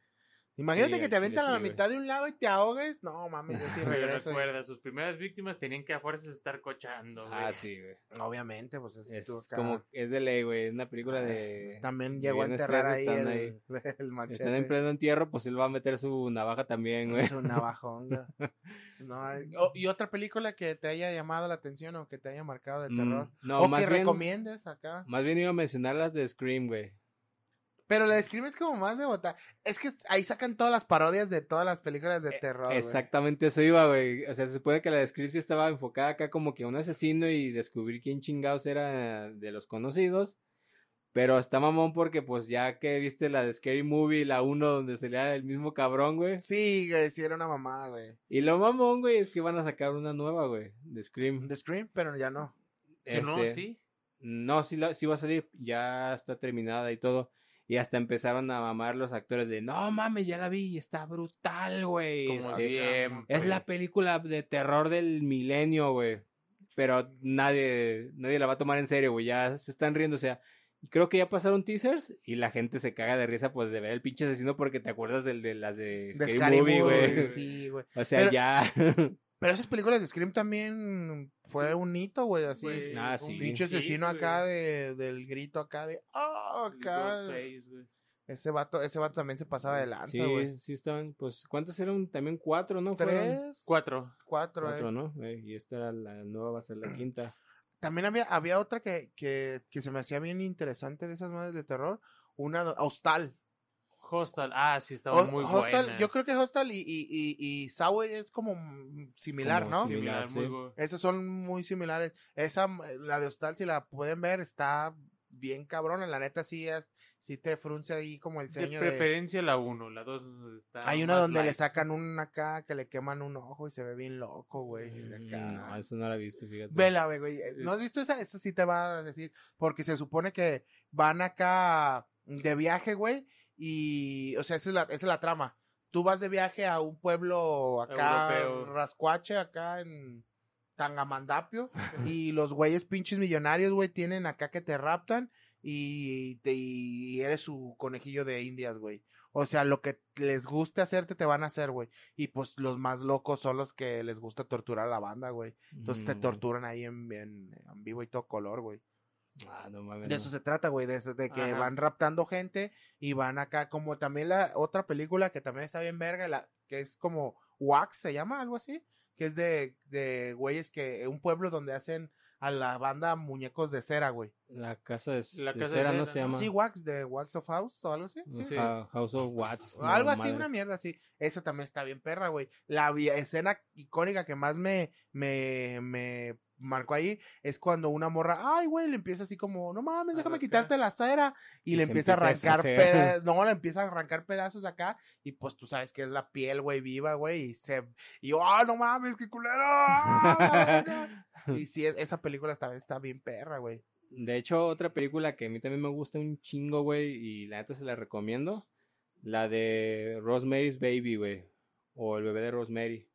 Imagínate Sí, que te aventan a la mitad de un lago y te ahogues. No, mames, yo sí regreso. recuerda, sus primeras víctimas tenían que a fuerzas estar cochando, güey. Ah, sí, güey. Obviamente, pues es, Es tú como, es de ley, güey, una película de... También llegó a enterrar 13 ahí están el, ahí. el machete. Están en pleno entierro, pues él va a meter su navaja también, güey. Es un navajonga. No, hay- oh, ¿Y otra película que te haya llamado la atención o que te haya marcado de Mm, terror? no, o más que bien- recomiendes acá. Más bien iba a mencionar las de Scream, güey. Pero la de Scream es como más de botar. Es que ahí sacan todas las parodias de todas las películas de Eh, terror. Exactamente eso iba, güey. O sea, se supone que la de Scream sí estaba enfocada acá como que a un asesino y descubrir quién chingados era de los conocidos. Pero está mamón porque, pues, ya que viste la de Scary Movie, la 1, donde salía el mismo cabrón, güey. Sí, güey, sí era una mamada, güey. Y lo mamón, güey, es que van a sacar una nueva, güey, de Scream. The Scream, pero ya no. Que no, Este, sí. No, sí, la- sí va a salir, ya está terminada y todo. Y hasta empezaron a mamar los actores de, no mames, ya la vi, está brutal, güey. Como este, siempre. es la película de terror del milenio, güey. Pero nadie, nadie la va a tomar en serio, güey. Ya se están riendo, o sea, creo que ya pasaron teasers y la gente se caga de risa, pues, de ver el pinche asesino porque te acuerdas del de las de De Scary, Movie, Movie, güey. Sí, güey. O sea, Pero- ya. Pero esas películas de Scream también fue un hito, güey, así. Güey, Ah, un sí. Pinche hit, asesino acá de, del grito acá de, ah, acá. Ese vato, ese vato también se pasaba de lanza, sí, güey. sí estaban, pues, ¿cuántos eran? También cuatro, ¿no? Fueron Tres, Cuatro. cuatro, Cuatro, eh. ¿no? Eh, y esta era la nueva, va a ser la quinta. También había, había otra que, que, que se me hacía bien interesante de esas madres de terror. Una, Hostal. Hostal. Ah, sí, estaba Ho- muy Hostal, buena. yo creo que Hostal y, y, y, y Saw es como mm, similar, Como ¿no? similar. Muy sí. bu- Esas son muy similares. Esa, la de Hostal, si la pueden ver, está bien cabrona. La neta, sí, es, sí te frunce ahí como el De ceño de... preferencia la uno, la dos está Hay una más donde le sacan un acá que le queman un ojo y se ve bien loco, güey. de. Mm, No, eso no la he visto, fíjate. Vela, güey, güey. ¿No has visto esa? Esa sí te va a decir. Porque se supone que van acá de viaje, güey. Y, o sea, esa es la, esa es la trama. Tú vas de viaje a un pueblo acá, Europeo. rascuache, acá en Tangamandapio. y los güeyes pinches millonarios, güey, tienen acá que te raptan. Y, te, y eres su conejillo de indias, güey. O sea, lo que les guste hacerte te van a hacer, güey. Y pues los más locos son los que les gusta torturar a la banda, güey. Entonces te Mm. torturan ahí en, en, en vivo y todo color, güey. Ah, no mames. De eso se trata, güey, de, eso, de que Ajá. van raptando gente y van acá, como también la otra película que también está bien verga, la, que es como Wax, se llama, algo así, que es de, de güeyes que, un pueblo donde hacen a la banda muñecos de cera, güey. La casa de, La de casa de cera, ¿no se llama? Sí, Wax, de Wax of House o algo así. Sí. Sí. Ja- House of. O Algo así, madre. una mierda así. Eso también está bien perra, güey. La escena icónica que más me, me, me marcó ahí es cuando una morra, ay, güey, le empieza así como, no mames, déjame quitarte la cera. Y, Y le empieza a empieza a arrancar pedazos, no, le empieza a arrancar pedazos acá. Y pues tú sabes que es la piel, güey, viva, güey. Y se, y yo, ah, no mames, qué culero. ¡Ah, y sí, es- esa película está, está bien perra, güey. De hecho, otra película que a mí también me gusta un chingo, güey, y la neta se la recomiendo. La de Rosemary's Baby, güey. O El bebé de Rosemary.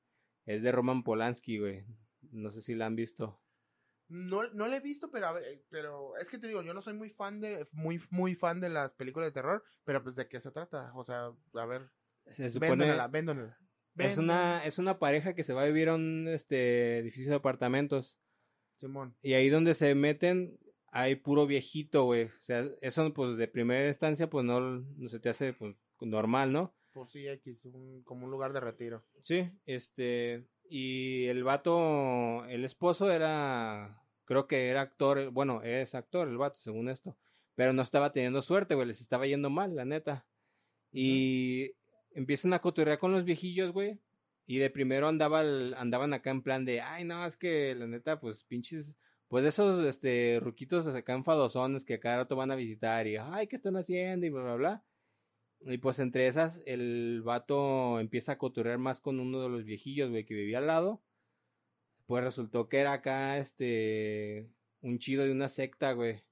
Es de Roman Polanski, güey. No sé si la han visto. No, no la he visto, pero, pero es que te digo, yo no soy muy fan de, muy, muy fan de las películas de terror, pero pues de qué se trata, o sea, a ver, Se supone... véndonela, véndonela. Es una, es una pareja que se va a vivir a un este, edificio de apartamentos. Simón. Y ahí donde se meten hay puro viejito, güey. O sea, eso pues de primera instancia pues no, no se te hace pues, normal, ¿no? Pues sí, X, un- como un lugar de retiro. Sí, este, y el vato, el esposo era, creo que era actor, bueno, es actor el vato, según esto, pero no estaba teniendo suerte, güey, les estaba yendo mal, la neta. Y empiezan a cotorrear con los viejillos, güey, y de primero andaba el- andaban acá en plan de, ay, no, es que la neta, pues pinches, pues esos, este, ruquitos acá enfadosones que a cada rato van a visitar y, ay, ¿qué están haciendo? Y bla, bla, bla. Y pues entre esas, el vato empieza a coturrear más con uno de los viejillos, güey, que vivía al lado. Pues resultó que era acá, este, un chido de una secta, güey.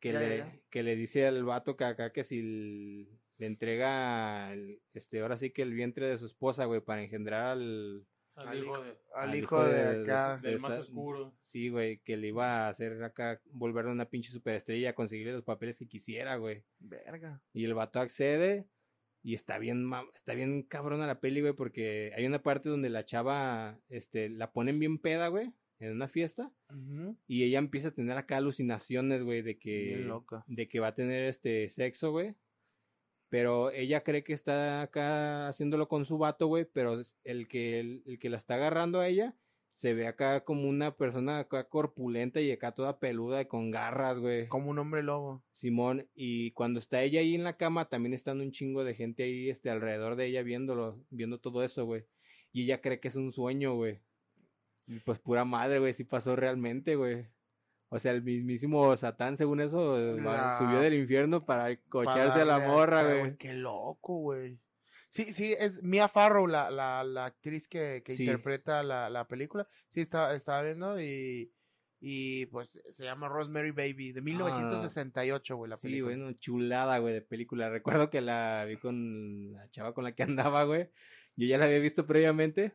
Que, Ya, le, ya, que le dice al vato que acá que si le entrega, el- este, ahora sí que el vientre de su esposa, güey, para engendrar al... Al, Al hijo de- Al hijo de, acá. del más oscuro. Sí, güey, que le iba a hacer acá, volverle una pinche superestrella, conseguirle los papeles que quisiera, güey. Verga. Y el vato accede y está bien, está bien cabrona la peli, güey, porque hay una parte donde la chava, este, la ponen bien peda, güey, en una fiesta. Y ella empieza a tener acá alucinaciones, güey, de que, Bien loca. de que va a tener este sexo, güey. Pero ella cree que está acá haciéndolo con su vato, güey, pero el que, el, el que la está agarrando a ella se ve acá como una persona acá corpulenta y acá toda peluda y con garras, güey. Como un hombre lobo. Simón, y cuando está ella ahí en la cama, también están un chingo de gente ahí, este, alrededor de ella viéndolo, viendo todo eso, güey. Y ella cree que es un sueño, güey. Y pues pura madre, güey, sí pasó realmente, güey. O sea, el mismísimo Satán, según eso, eh, La- subió del infierno para cocharse Para a la morra, güey. Qué loco, güey. Sí, sí, es Mia Farrow, la, la, la actriz que, que Sí. interpreta la, la película. Sí, estaba, estaba viendo y, y pues se llama Rosemary Baby, de 1968, güey, la Ah, Sí, película. bueno, chulada, güey, de película. Recuerdo que la vi con la chava con la que andaba, güey. Yo ya la había visto previamente.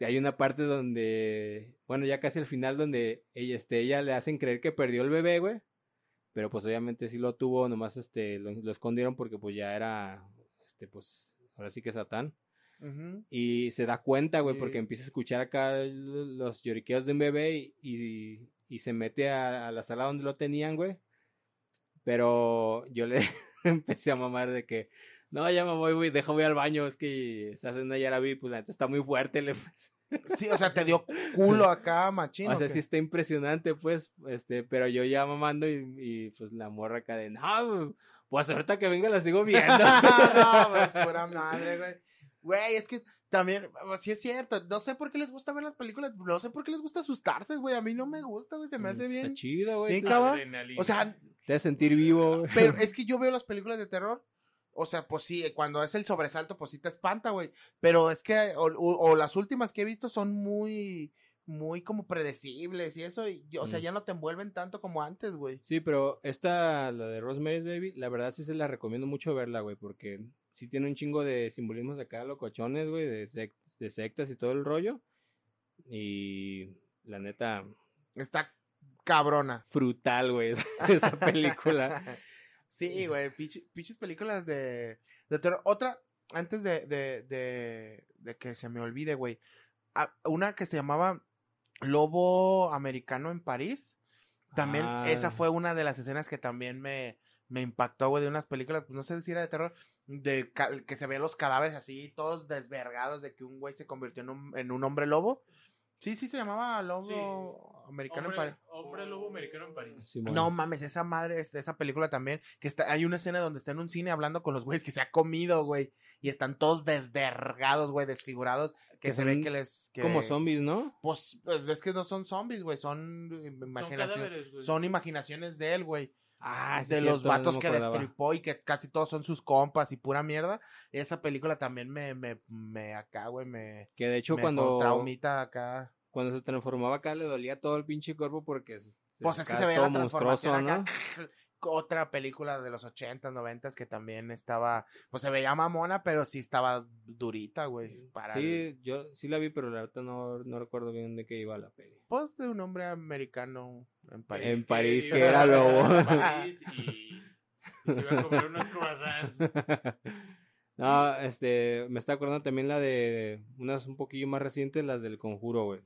Hay una parte donde, bueno, ya casi al final donde ella, este, ella le hacen creer que perdió el bebé, güey. Pero pues obviamente sí lo tuvo, nomás este, lo, lo escondieron porque pues ya era, este, pues, ahora sí que Satán. Y se da cuenta, güey, Sí. porque empieza a escuchar acá los lloriqueos de un bebé y, y, y se mete a, a la sala donde lo tenían, güey. Pero yo le empecé a mamar de que, no, ya me voy, güey, deja voy al baño, es que esa escena ya la vi, pues la neta está muy fuerte. Le... Sí, o sea, te dio culo acá, machino. o sea, sí está impresionante, pues, este, pero yo ya mamando y, y, pues la morra acá de, no, pues ahorita que venga la sigo viendo. no, pues pura madre, güey. Güey, es que también, pues, sí es cierto, no sé por qué les gusta ver las películas, no sé por qué les gusta asustarse, güey, a mí no me gusta, güey, se me hace bien. Está chido, güey. bien cabrón. O sea, Te hace sentir vivo, pero es que yo veo las películas de terror, o sea, pues sí, cuando es el sobresalto, pues sí te espanta, güey, pero es que, o, o- o las últimas que he visto son muy, muy como predecibles y eso, y, o sea, Mm. ya no te envuelven tanto como antes, güey. Sí, pero esta, la de Rosemary's Baby, la verdad sí se la recomiendo mucho verla, güey, porque sí tiene un chingo de simbolismos acá locochones, güey, de, de sectas y todo el rollo. Y la neta, Está cabrona. frutal, güey, esa, esa película. Sí, güey, pinche- pinches películas de, de terror. Otra, antes de, de, de, de que se me olvide, güey. Ah, Una que se llamaba Lobo Americano en París. También, Ah. esa fue una de las escenas que también me, me impactó, güey, de unas películas, pues, no sé si era de terror, de que se veían los cadáveres así, todos desvergados de que un güey se convirtió en un, en un hombre lobo. Sí, sí, se llamaba Lobo Sí. Americano en hombre, París. hombre lobo americano en París. No mames, esa madre, es- esa película también, que está, hay una escena donde está en un cine hablando con los güeyes que se ha comido, güey, y están todos desvergados, güey, desfigurados, que, Que se ve son que les... Que, Como zombies, ¿no? Pues, pues es que no son zombies, güey, son Son imaginaciones, cadáveres, güey. son imaginaciones de él, güey, Ah, sí, de los cierto, vatos que destripó y que casi todos son sus compas y pura mierda. Esa película también me, me, me acá, güey, me... Que de hecho me cuando, traumita acá. cuando se transformaba acá le dolía todo el pinche cuerpo porque... se- Pues es que se veía la transformación acá. Otra película de los 80, 90 que también estaba, pues se veía mamona, pero sí estaba durita, güey. El- Sí, yo sí la vi, pero la verdad no, no recuerdo bien de qué iba la peli. pues de un hombre americano en París. En París, que era lobo. París y, y se iba a comer unos croissants. no, este, me está acordando también la de unas un poquillo más recientes, las del Conjuro, güey.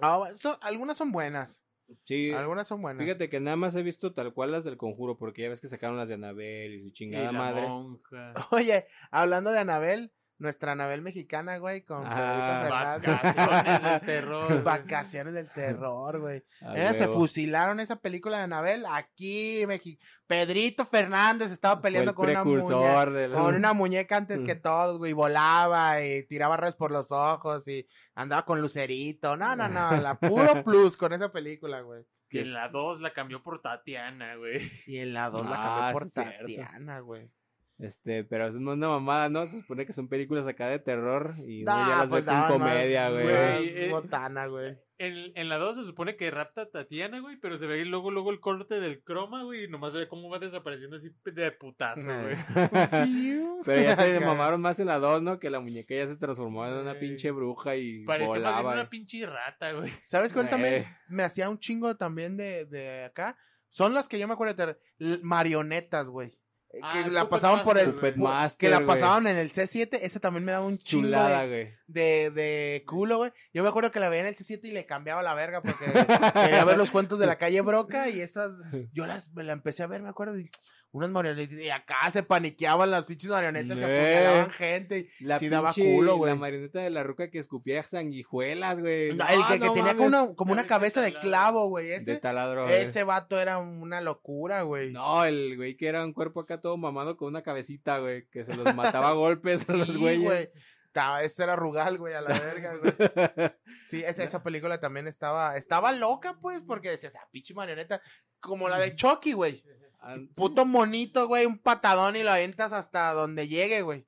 Ah, son- algunas son buenas. Sí, Algunas son buenas. fíjate que nada más he visto tal cual las del Conjuro, porque ya ves que sacaron las de Anabel y su Y chingada la madre. monja. Oye, hablando de Anabel, nuestra Anabel mexicana, güey, con Ah, Pedrito Fernández. Vacaciones del terror. Vacaciones del terror, güey. Eh, se fusilaron esa película de Anabel aquí, México. Pedrito Fernández estaba peleando el con una muñeca. la- Con una muñeca antes que Mm. todos, güey, volaba y tiraba rayos por los ojos y andaba con lucerito. No, no, no, la puro plus con esa película, güey. Y en la 2 la cambió por Tatiana, güey. Y en la 2 la Ah, cambió por. Tatiana, güey. Este, pero es una mamada, ¿no? Se supone que son películas acá de terror y Nah, ya las pues ves más, comedia, güey. más Eh, botana, güey. En, en la 2 se supone que rapta a Tatiana, güey, pero se ve ahí luego, luego el corte del croma, güey, y nomás se ve cómo va desapareciendo así de putazo, güey. Pero ya se mamaron más en la 2, ¿no? Que la muñeca ya se transformó en una pinche bruja y más bien volaba. una pinche rata, güey. ¿Sabes cuál también Eh. me hacía un chingo también de, de acá? Son las que yo me acuerdo de marionetas, güey. Ah, que la pasaban por el Master, que la pasaban en el C7, ese también me daba un chingo Chulada, de, güey. de, de culo, güey. Yo me acuerdo que la veía en el C7 y le cambiaba la verga porque quería ver los cuentos de la calle Broca y estas, yo las, me la empecé a ver, me acuerdo, y unas marionetas, y acá se paniqueaban las pinches marionetas, se apuñalaban gente, y La sí daba pinche- culo, güey. La marioneta de la ruca que escupía sanguijuelas, güey. No, el que, que no tenía mames. como una, como una Cabeza de clavo, güey, De ese, taladro, ese vato era una locura, güey. No, el güey que era un cuerpo acá todo mamado con una cabecita, güey. Que se los mataba a golpes a los Sí, güeyes. güey. estaba, ese era Rugal, güey, a la verga, güey. Sí, esa, esa película también estaba, estaba loca, pues, porque decías, ah, pinche marioneta, como la de Chucky, güey. Ah, Puto monito, güey, un patadón y lo aventas hasta donde llegue, güey.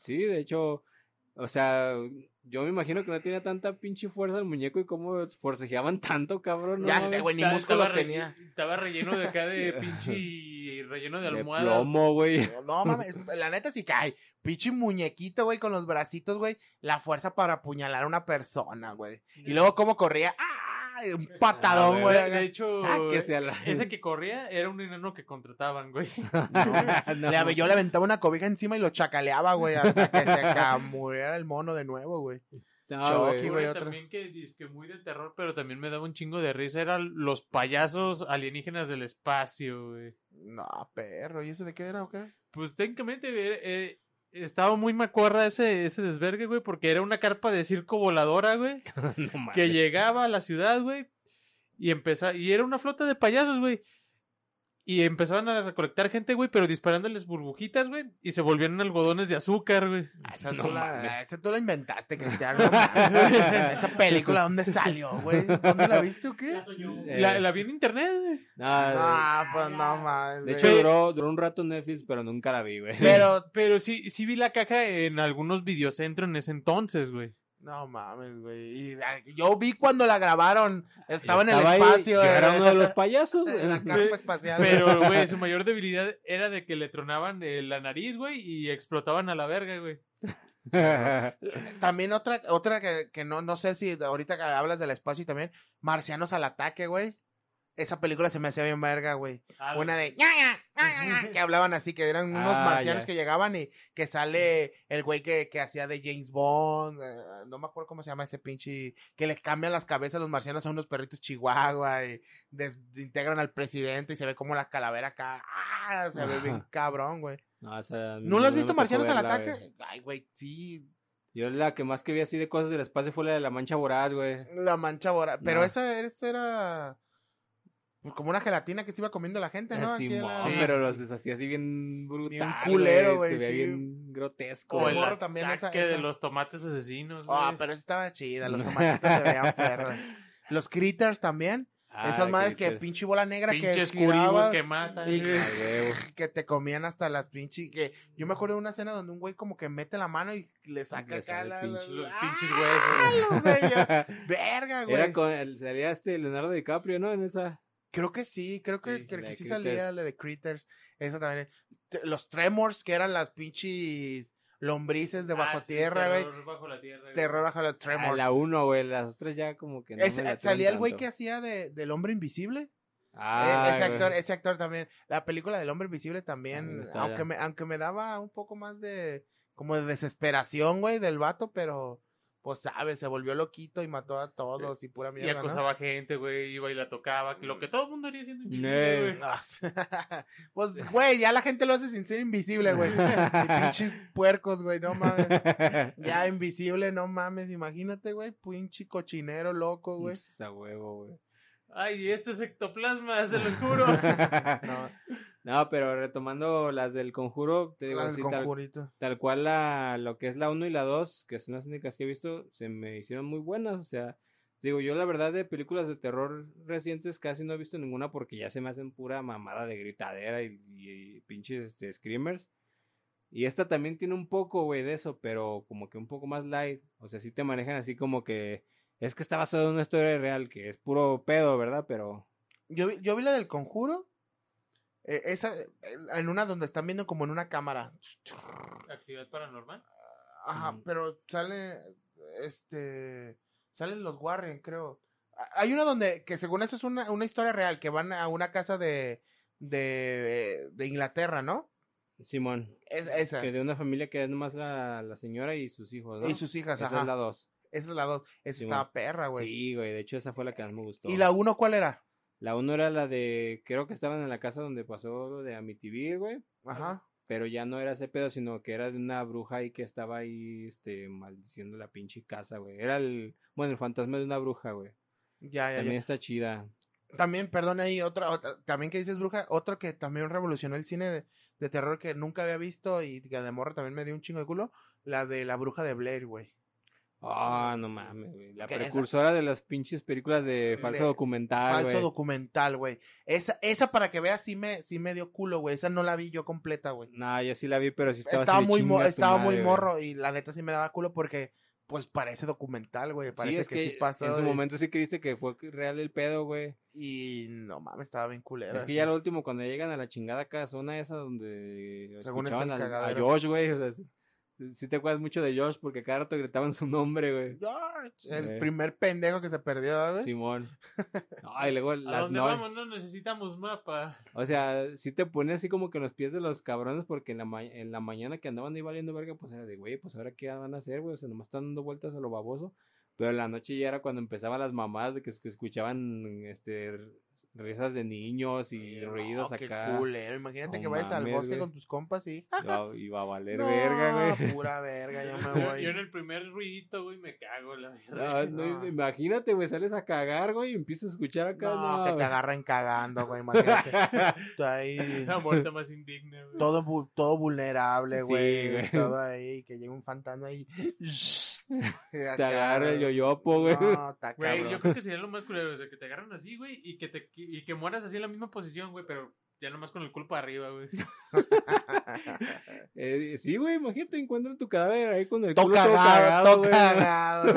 Sí, de hecho, o sea, yo me imagino que no tenía tanta pinche fuerza el muñeco y cómo forcejeaban tanto, cabrón. no Ya sé, güey, ni músculos estaba tenía. Estaba relleno de acá de pinche relleno de De almohada. plomo, güey. No mames, la neta sí cae. Pinche muñequito, güey, con los bracitos, güey. La fuerza para apuñalar a una persona, güey. Y luego cómo corría. ¡Ah! Un patadón, güey. De, hecho, Sáquese a la... ese que corría era un enano que contrataban, güey. No. Le- yo le aventaba una cobija encima y lo chacaleaba, güey, hasta que se muriera el mono de nuevo, güey. No, Chucky, güey. también que que muy de terror, pero también me daba un chingo de risa. Eran los payasos alienígenas del espacio, güey. No, perro. ¿Y eso de qué era o qué? Pues técnicamente eh, estaba muy macuarra ese, ese desvergue, güey, porque era una carpa de circo voladora, güey, No que llegaba a la ciudad, güey, y empezaba, y era una flota de payasos, güey. Y empezaban a recolectar gente, güey, pero disparándoles burbujitas, güey, y se volvían algodones de azúcar, güey. Ah, Esa, No tú la, esa tú la inventaste, Cristiano. no. Esa película, ¿dónde salió, güey? ¿Dónde la viste o qué? Eh, La, la vi en internet, güey. no, Ah, pues no mames. de hecho, duró, duró un rato en Netflix, pero nunca la vi, güey. Pero, Pero sí, sí vi la caja en algunos videocentros en ese entonces, güey. No mames, güey. Y, ah, Yo vi cuando la grabaron. Estaba en el ahí, espacio. yo era eh, uno de los payasos. en la carpa espacial. Pero, güey, su mayor debilidad era de que le tronaban eh, la nariz, güey, y explotaban a la verga, güey. También otra, otra que, que no, no sé si ahorita que hablas del espacio y también, Marcianos al ataque, güey. Esa película se me hacía bien verga, güey. Una de que hablaban así, que eran unos Ah, marcianos ya. que llegaban y que sale el güey que, que hacía de James Bond. eh, no me acuerdo cómo se llama ese pinche. Que le cambian las cabezas a los marcianos a unos perritos chihuahua y desintegran al presidente y se ve como la calavera acá. ¡Ah! Se ve bien cabrón, güey. No, o sea, ¿No lo has visto Marcianos al ataque? güey. Ay, güey, sí. Yo la que más que vi así de cosas del espacio fue la de la mancha voraz, güey. La mancha voraz. Pero No. esa, esa era. Pues, como una gelatina que se iba comiendo la gente, ¿no? Aquí en Simón, la- Sí. pero los deshacía así bien brutal. Bien culero, güey, Se veía sí. bien grotesco. O el morro también, esa- ataque esa. de los tomates asesinos, güey. Ah, pero esa estaba chida. Los tomatitos se veían perros. Los critters también. Ah, Esas madres que pinche bola negra Pinches que curibos que matan. y güey. A huevo. que te comían hasta las pinches que yo me acuerdo de una escena donde un güey como que mete la mano y le saca acá la- pinche- Los ¡Ah! pinches huesos. los güey, yo- verga güey Era con el, salía este Leonardo DiCaprio, ¿no? En esa. Creo que sí creo que, Sí, la que sí Critters. salía la de critters esa también los tremors que eran las pinches lombrices de bajo Ah, sí, tierra güey terror bajo la tierra. güey. terror bajo los A tremors la uno, güey. Las otras ya como que no. Ese- me latían salía el güey que hacía de, del hombre invisible Ah, E- ese güey. actor, ese actor también. La película del hombre invisible También aunque me, aunque me daba un poco más de, como de desesperación, güey, del vato, pero, pues, sabes, se volvió loquito y mató a todos y pura Y mierda, ¿no? acosaba gente, güey, iba y la tocaba. Lo que todo el mundo haría siendo Eh. invisible, güey. No, pues, güey, ya la gente lo hace sin ser invisible, güey. Y pinches puercos, güey, no mames. Ya invisible, no mames, imagínate, güey, pinche cochinero loco, güey. Pues, a huevo, güey. Ay, esto es ectoplasma, se los juro. No, No, pero retomando las del conjuro, te digo, así, tal, tal cual la, lo que es la 1 y la 2, que son las únicas que he visto, se me hicieron muy buenas. O sea, digo, yo la verdad de películas de terror recientes casi no he visto ninguna porque ya se me hacen pura mamada de gritadera y, y- y pinches este, screamers. Y esta también tiene un poco, güey, de eso, pero como que un poco más light. O sea, sí te manejan así como que es que está basado en una historia real, que es puro pedo, ¿verdad? Pero... Yo vi, yo vi la del conjuro. Eh, esa, eh, en una donde están viendo como en una cámara. Actividad paranormal. Ajá, Ujú. pero sale, este, salen los Warren, creo. Hay una donde, que según eso es una, una historia real, que van a una casa de, de, de Inglaterra, ¿no? Simón, Es, esa. que de una familia que es nomás la, la señora y sus hijos, ¿no? Y sus hijas, Esa ajá. es la 2. Esa es la dos. Esa Simón. estaba perra, güey. Sí, güey, de hecho esa fue la que más me gustó. ¿Y la uno cuál era? La 1 era la de, creo que estaban en la casa donde pasó lo de Amityville, güey. Ajá. Pero ya no era ese pedo, sino que era de una bruja ahí que estaba ahí, este, maldiciendo la pinche casa, güey. Era el, bueno, el fantasma de una bruja, güey. Ya, ya, También ya. está chida. También, perdón, ahí otra, otra, también que dices bruja, otro que también revolucionó el cine de, de terror que nunca había visto y que de morro también me dio un chingo de culo, la de la bruja de Blair, güey. Ah, no mames, güey. La esa- precursora de las pinches películas de falso De documental, Falso documental, güey. Esa, esa para que veas sí me, sí me dio culo, güey. Esa no la vi yo completa, güey. Nah, yo sí la vi, pero sí estaba, Estaba, así muy, mo- estaba muy madre, morro y la neta sí me daba culo porque, pues, parece documental, güey. Parece Sí, es que, que, sí pasó. en su y- momento sí creíste que fue real el pedo, güey. Y no mames, estaba bien culero. Es que ya lo último, cuando llegan a la chingada casona esa donde Según es escuchaban a, cagadero. Josh, güey. O sea, sí te acuerdas mucho de Josh porque cada rato gritaban su nombre, güey. George, el primer pendejo que se perdió, güey. Simón. Ay, luego ¿A las dónde no- vamos? No necesitamos mapa. O sea, sí te pone así como que en los pies de los cabrones porque en la, ma- en la mañana que andaban ahí valiendo verga, pues era de, güey, pues ahora qué van a hacer, güey. O sea, nomás están dando vueltas a lo baboso. Pero en la noche ya era cuando empezaban las mamás de que, que escuchaban, este, risas de niños y No, ruidos qué acá. culero. Imagínate No que vayas al bosque güey. con tus compas y. Iba, iba a valer No, verga, güey. Pura verga, ya me Yo, voy. yo en el primer ruidito, güey, me cago la No, verdad. no, No. Imagínate, güey, sales a cagar, güey, y empiezas a escuchar acá. No, No, que te agarren cagando, güey. Imagínate. Tú ahí. La muerte más indigna, güey. Todo, todo vulnerable, Sí, güey. güey. todo ahí. Que llegue un fantasma ahí. Te agarra el yoyopo, güey. No, está Güey, yo creo que sería lo más culero, o sea, que te agarran así, güey, y que te y que mueras así en la misma posición, güey, pero ya nomás con el culo para arriba, güey. Eh, sí, güey, imagínate, encuentran tu cadáver ahí con el culo todo cagado, cagado.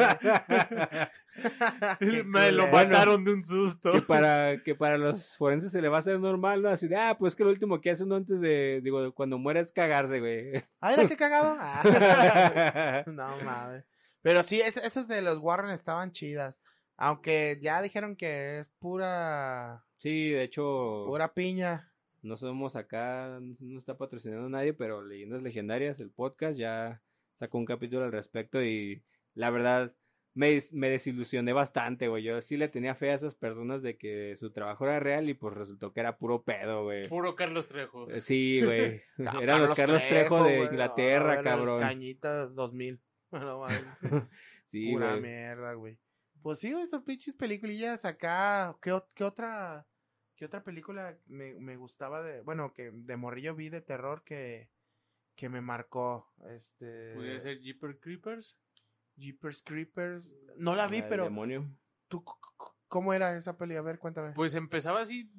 güey. Me lo mataron de un susto. que para que para los forenses se le va a hacer normal, ¿no? Así de, ah, pues que lo último que hacen antes de, digo, cuando muere es cagarse, güey. Ah, era qué cagado. Ah. No mames. Pero sí, es- esas de los Warren estaban chidas. Aunque ya dijeron que es pura sí, de hecho, pura piña. no somos acá, no está patrocinando nadie, pero Leyendas Legendarias, el podcast, ya sacó un capítulo al respecto y la verdad me, me desilusioné bastante, güey. Yo sí le tenía fe a esas personas de que su trabajo era real y pues resultó que era puro pedo, güey. Puro Carlos Trejo. Eh, Sí, güey. Ah, Eran los Carlos Trejo, de. Inglaterra, No, era el cabrón. Cañitas 2000. No mames. Sí, Pura güey. mierda, güey. Pues sí, güey, esas pinches peliculillas acá. ¿Qué, qué otra qué otra película me, me gustaba de, bueno, que de morrillo vi de terror que que me marcó, este Puede ser Jeeper Creepers. Jeepers Creepers. No la vi, Ah, pero demonio. tú ¿cómo era esa peli? A ver, cuéntame. Pues empezaba así,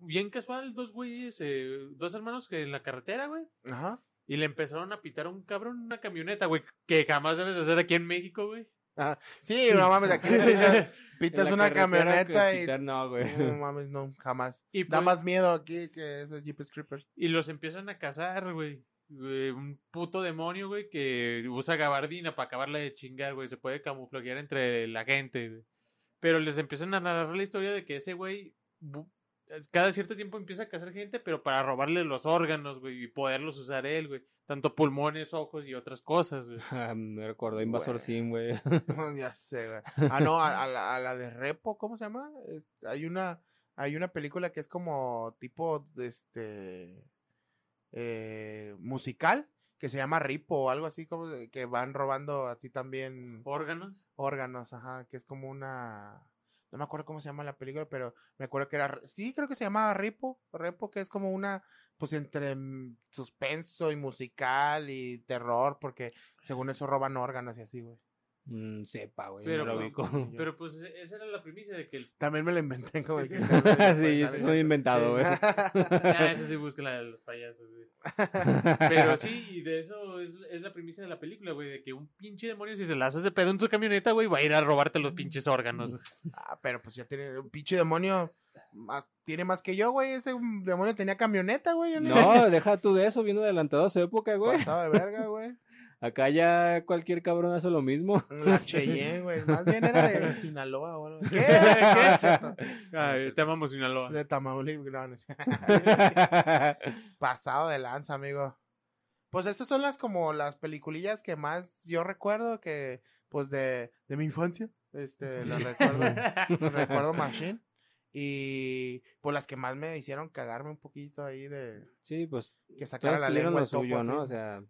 bien casual, dos güeyes, eh, dos hermanos que en la carretera, güey. Ajá. Y le empezaron a pitar a un cabrón en una camioneta, güey. Que jamás debes de hacer aquí en México, güey. Ah, sí, no mames, aquí pitas, una camioneta y pitar, no, güey. no mames, no, jamás. Y, Da pues- más miedo aquí que ese Jeepers Creepers. y los empiezan a cazar, güey. Un puto demonio, güey, que usa gabardina para acabarla de chingar, güey. Se puede camuflajear entre la gente, güey. Pero les empiezan a narrar la historia de que ese güey cada cierto tiempo empieza a cazar gente, pero para robarle los órganos, güey, y poderlos usar él, güey. Tanto pulmones, ojos y otras cosas, güey. Ah, me recordó Invasor Güey. Sim, güey. ya sé, güey. Ah, no, a, a la, a la de Repo, ¿cómo se llama? Es- hay una hay una película que es como tipo de este eh, musical que se llama Ripo o algo así como de- que van robando así también Órganos. órganos, ajá, que es como una no me acuerdo cómo se llama la película, pero me acuerdo que era sí, creo que se llamaba Ripo, Repo que es como una pues entre mm, suspenso y musical y terror porque según eso roban órganos y así, güey. Mm, sepa, güey. Pero, no lo pues. Pero pues e- esa era la primicia de que el... También me lo inventé como el que sí, eso es inventado, güey. Ah, eso sí busca la de los payasos, güey. Pero sí, y de eso es, es la primicia de la película, güey, de que un pinche demonio, si se la haces de pedo en su camioneta, güey, va a ir a robarte los pinches órganos. Ah, pero pues ya tiene un pinche demonio. Más, tiene más que yo, güey. Ese demonio tenía camioneta, güey. No, deja tú de eso, viendo adelantado a su época, güey. Pasado de verga, güey. Acá ya cualquier cabrón hace lo mismo. La Cheyenne, güey. Más bien era de Sinaloa o algo. ¿Qué? ¿Qué? Es cierto. Ay, te amamos, Sinaloa. De Tamaulipas. Pasado de lanza, amigo. Pues esas son las como las peliculillas que más yo recuerdo que, pues de, de mi infancia. Este, las recuerdo. recuerdo Machine. Y pues las que más me hicieron cagarme un poquito ahí de sí, pues que sacara todas la lengua lo el topo, suyo, ¿no? así. O sea,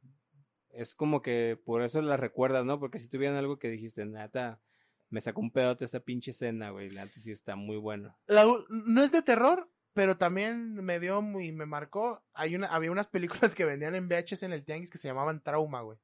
es como que por eso las recuerdas, ¿no? Porque si tuvieran algo que dijiste, nata, me sacó un pedote esta pinche escena, güey. La neta sí está muy bueno. La u- no es de terror, pero también me dio y me marcó. Hay una, había unas películas que vendían en VHS en el Tianguis que se llamaban Trauma, güey.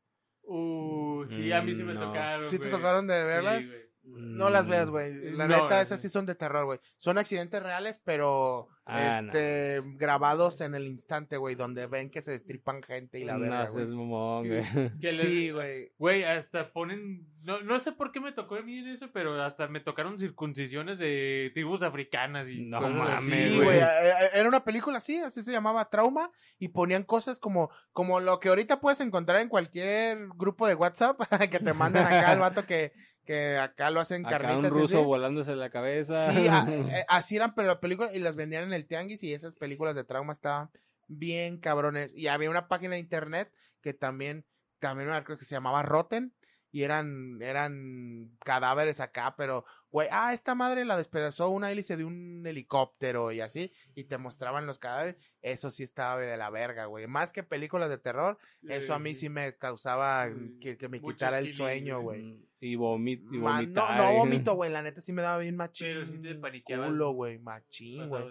Uh, sí, a mí sí me Mm, no. tocaron. ¿Sí te tocaron de verlas? Sí, güey. No las veas, güey. La No, neta, no, esas no. sí son de terror, güey. Son accidentes reales, pero Ah, este no. grabados en el instante, güey, donde ven que se destripan gente y la no verga, seas güey. Sí, güey. Güey, hasta ponen. No, no sé por qué me tocó a mí en eso, pero hasta me tocaron circuncisiones de tribus africanas y. No mames, Sí, güey. eh, eh, Era una película así, así se llamaba Trauma. Y ponían cosas como, como lo que ahorita puedes encontrar en cualquier grupo de WhatsApp. que te mandan acá al vato que, que acá lo hacen Acá carnitas. un ruso así. volándose la cabeza. Sí, a- eh, así eran, pero la película y las vendían en el tianguis y esas películas de trauma estaban bien cabrones. Y había una página de internet que también, también acuerdo que se llamaba Rotten y eran, eran cadáveres acá, pero, güey, ah, esta madre la despedazó una hélice de un helicóptero y así, y te mostraban los cadáveres. Eso sí estaba de la verga, güey. Más que películas de terror, eso a mí sí me causaba Sí. que, que me quitara el sueño, güey. güey. Y, vomit, y Ma- vomitar. No, no vomito, güey. La neta sí me daba bien machín. Pero sí te paniqueabas. Culo, güey. Machín, güey.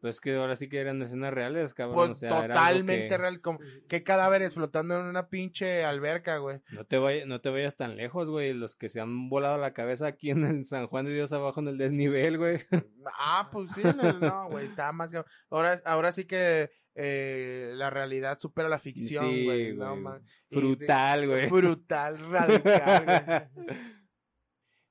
Pues que ahora sí que eran escenas reales, cabrón. Pues o sea, totalmente que- real. Como, ¿Qué cadáveres flotando en una pinche alberca, güey? No te, vayas, no te vayas tan lejos, güey. Los que se han volado la cabeza aquí en el San Juan de Dios abajo en el desnivel, güey. Ah, pues sí, no, no, güey. Está más que. Ahora, ahora sí que eh, la realidad supera la ficción, Sí, güey. Frutal, de- güey. Frutal, radical, güey.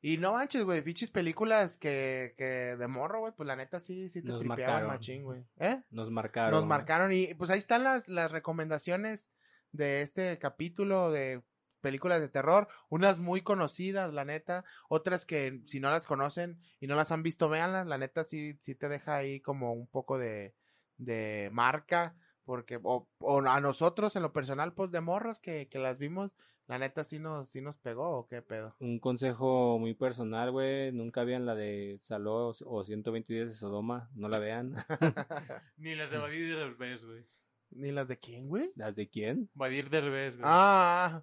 Y no manches, güey, pinches películas que, que de morro, güey, pues la neta sí, sí te Nos tripeaban marcaron. machín, güey. ¿Eh? Nos marcaron. Nos marcaron y pues ahí están las, las recomendaciones de este capítulo de películas de terror, unas muy conocidas, la neta, otras que si no las conocen y no las han visto, véanlas, la neta sí, sí te deja ahí como un poco de, de marca, porque, o, o a nosotros en lo personal, pues de morros que, que las vimos, la neta sí nos, sí nos pegó, o qué pedo. Un consejo muy personal, güey. Nunca vean la de Saló o 120 días de Sodoma. No la vean. Ni las de Badir Derbez, güey. Ni las de quién, güey. ¿Las de quién? Badir Derbez, güey. Ah,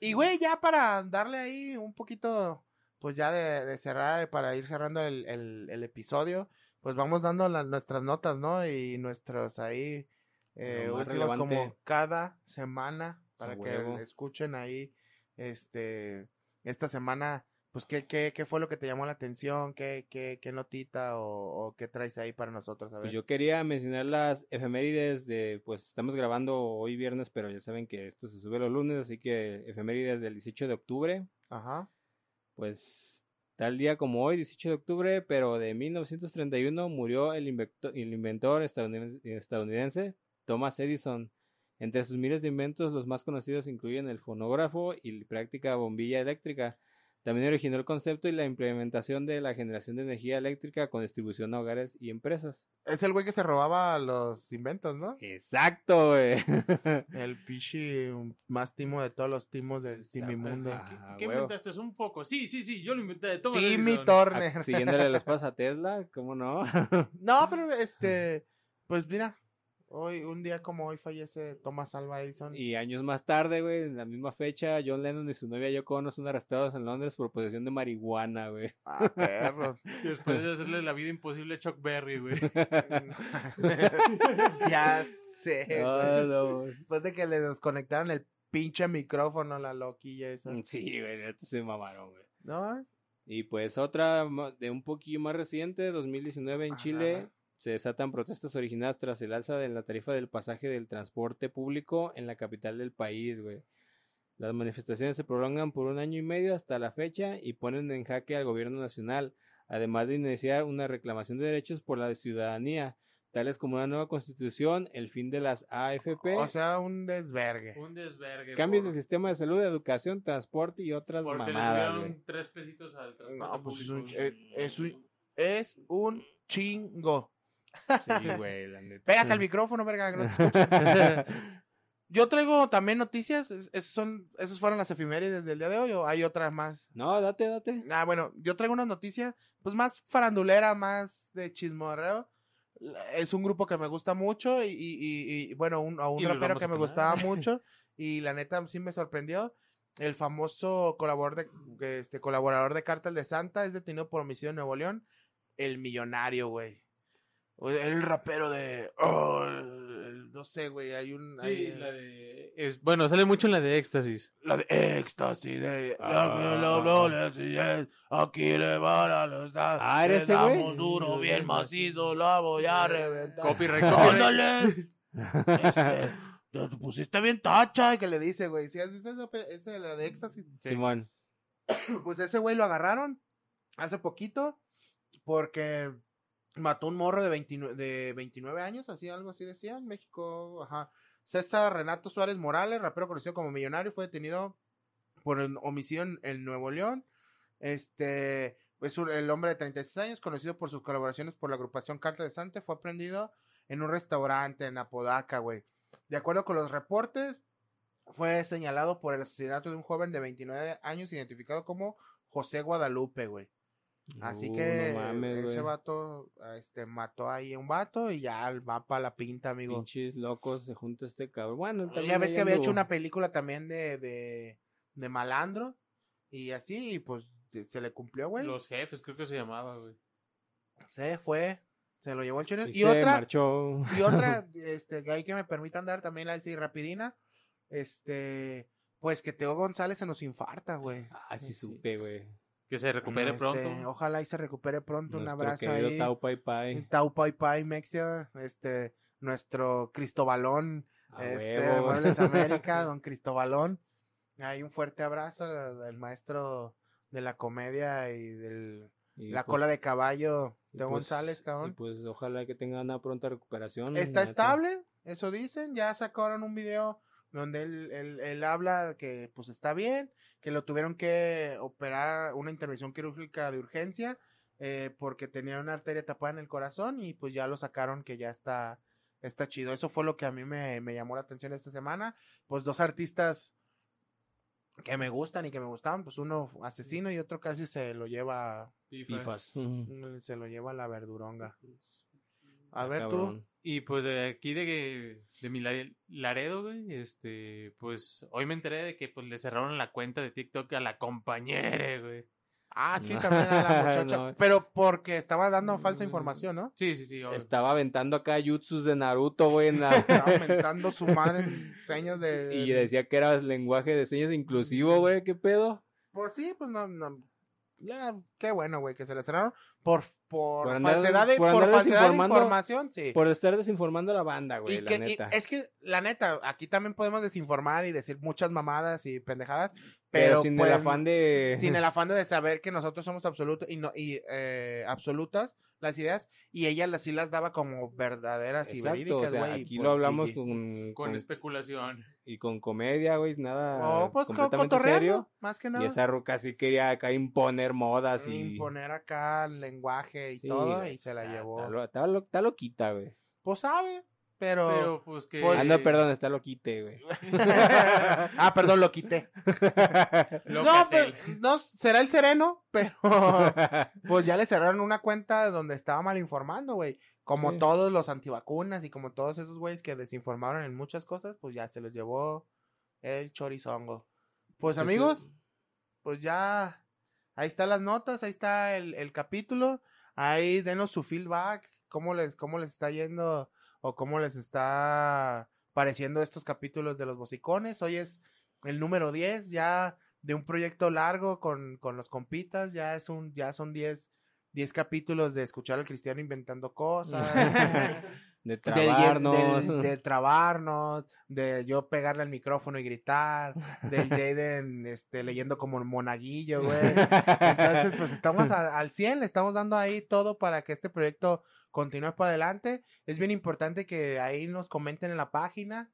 Y güey, ya para darle ahí un poquito, pues ya de, de cerrar, para ir cerrando el, el, el episodio, pues vamos dando las nuestras notas, ¿no? Y nuestros ahí eh, últimos como cada semana, para que huevo. escuchen ahí, este, esta semana, pues qué, qué, qué fue lo que te llamó la atención, qué, qué, qué notita o, o qué traes ahí para nosotros, a ver. Pues yo quería mencionar las efemérides de, pues estamos grabando hoy viernes, pero ya saben que esto se sube los lunes, así que efemérides del 18 de octubre, Ajá. pues tal día como hoy, 18 de octubre, pero de 1931 murió el, invecto- el inventor estadounidense, estadounidense Thomas Edison. Entre sus miles de inventos, los más conocidos incluyen el fonógrafo y la práctica bombilla eléctrica. También originó el concepto y la implementación de la generación de energía eléctrica con distribución a hogares y empresas. Es el güey que se robaba los inventos, ¿no? Exacto, güey. El pichi más timo de todos los timos del Timimundo. Ah, ¿Qué, qué huevo. inventaste? ¿Es un foco? Sí, sí, sí, yo lo inventé. Toma Timmy Edison. Turner. Ah, Siguiéndole los pasos a Tesla, ¿cómo no? No, pero este, pues mira, hoy, un día como hoy fallece Thomas Alva Edison. Y años más tarde, güey, en la misma fecha, John Lennon y su novia Yoko Ono son arrestados en Londres por posesión de marihuana, güey. Ah, perros. Y después de hacerle la vida imposible a Chuck Berry, güey. ya sé. No. Después de que le desconectaron el pinche micrófono a la loquilla esa. Sí, güey, se mamaron, güey. ¿No? Y pues otra de un poquillo más reciente, 2019 en Ajá. Chile, se desatan protestas originadas tras el alza de la tarifa del pasaje del transporte público en la capital del país, güey. Las manifestaciones se prolongan por un año y medio hasta la fecha y ponen en jaque al gobierno nacional, además de iniciar una reclamación de derechos por la ciudadanía, tales como una nueva constitución, el fin de las AFP, O sea, un desvergue. Un desvergue. cambios por- del sistema de salud, educación, transporte y otras Porque mamadas, subieron güey. tres pesitos al transporte No, pues es público. un, eh, es un, es un chingo. Sí, güey, la neta. Pégate al micrófono, verga, que no te escuchan. Yo traigo también noticias. es- Esos son, esos fueron las efemérides del día de hoy o hay otras más. No, date, date. Ah, bueno, yo traigo una noticia, pues más farandulera, más de chismorreo. Es un grupo que me gusta mucho y, y- y- y, bueno, un, a un Y rapero que a me gustaba mucho y la neta sí me sorprendió. El famoso colaborador de, este, colaborador de Cártel de Santa es detenido por homicidio en Nuevo León. El Millonario, güey. El rapero de... oh, no sé, güey, hay un... Sí, hay- la de. es- bueno, sale mucho en la de éxtasis. La de éxtasis, de... Ah. Aquí le van a los... Ah, ¿era ese, güey? duro, bien macizo, la voy a reventar. Copyright, copyright. Este, te pusiste bien tacha, que le dice, güey. Si haces esa, pe- esa la de éxtasis. Simón. Pues ese güey lo agarraron hace poquito porque mató un morro de 29, de 29 años, así algo así decía, en México, ajá. César Renato Suárez Morales, rapero conocido como Millonario, fue detenido por un homicidio en, Nuevo León. Este, es el hombre de 36 años, conocido por sus colaboraciones por la agrupación Carta de Sante, fue aprendido en un restaurante en Apodaca, güey. De acuerdo con los reportes, fue señalado por el asesinato de un joven de 29 años identificado como José Guadalupe, güey. Así Uh, que no mames, ese güey. vato este, mató ahí a un vato y ya va para la pinta, amigo. Pinches locos, se junta este cabrón. Bueno, él Ya también ves que había hecho una película también de, de, de malandro y así, y pues se- le cumplió, güey. Los jefes, creo que se llamaba, güey. Se fue, se lo llevó el chorizo. Y, Y, se otra, marchó. y otra, este, que ahí que me permitan dar también la así rapidina, este, pues que Teo González se nos infarta, güey. Ah, sí Sí. supe, güey. Que se recupere Este, pronto. Ojalá y se recupere pronto. un Nuestro abrazo querido ahí. Tau Pai Pai. Tau Pai Pai Mexia, este, nuestro Cristobalón, A este, de Muebles América, don Cristobalón. Hay un fuerte abrazo al maestro de la comedia y del Y la pues- cola de caballo, y Teo pues- González, Y cabrón. pues ojalá que tenga una pronta recuperación. Está estable, eso dicen, ya sacaron un video donde él, él, él habla que pues está bien, que lo tuvieron que operar una intervención quirúrgica de urgencia eh, porque tenía una arteria tapada en el corazón y pues ya lo sacaron que ya está, está chido. Eso fue lo que a mí me, me llamó la atención esta semana. Pues dos artistas que me gustan y que me gustaban, pues uno asesino y otro casi se lo lleva, Fifas. Ujú. se lo lleva a la verduronga. A ver tú. Y pues de aquí de, de mi la- Laredo, güey, este, pues hoy me enteré de que pues le cerraron la cuenta de TikTok a la compañera, güey. Ah, sí, también a la muchacha. No. Pero porque estaba dando falsa información, ¿no? Sí, sí, sí. obvio. Estaba aventando acá jutsus de Naruto, güey, en la- Estaba aumentando su madre en señas de. y decía que era lenguaje de señas inclusivo, güey, ¿qué pedo? Pues sí, pues no. no. Ya, qué bueno, güey, que se le cerraron. Por, por, Por andar- falsedad, de, por por andar falsedad de desinformando- información, sí. Por estar desinformando a la banda, güey, Y la que- y neta. es que, la neta, aquí también podemos desinformar y decir muchas mamadas y pendejadas, pero, pero, sin pues, el afán de... sin el afán de saber que nosotros somos absolutos y no y eh, absolutas las ideas y ella las sí las daba como verdaderas y Exacto, verídicas, o sea, güey. y aquí lo hablamos y- con, Con con- especulación. y con comedia, güey, nada No, pues co- completamente cotorreando, serio. más que nada. Y esa ruca sí quería acá imponer modas y... imponer acá el lenguaje y Sí, todo güey, y se la está- llevó. Está, lo- está lo- está loquita, güey. Pues sabe, pero, Pero pues que. Pues- Ah, no, perdón, está loquite, güey. ah, perdón, lo quité. No, pero, no, será el sereno, pero pues ya le cerraron una cuenta donde estaba mal informando, güey. Como Sí. todos los antivacunas y como todos esos güeyes que desinformaron en muchas cosas, pues ya se los llevó el chorizongo. Pues Eso- amigos, pues ya ahí están las notas, ahí está el, el capítulo. Ahí denos su feedback, cómo les, cómo les está yendo o cómo les está pareciendo estos capítulos de los bocicones. Hoy es el número 10 ya de un proyecto largo con, con los compitas, ya es un, ya son 10, 10 capítulos de escuchar al cristiano inventando cosas. de trabarnos. del- de trabarnos, de yo pegarle al micrófono y gritar, del Jaden este, leyendo como monaguillo, güey. Entonces, pues estamos a- al 100, le estamos dando ahí todo para que este proyecto continúe para adelante. Es bien importante que ahí nos comenten en la página.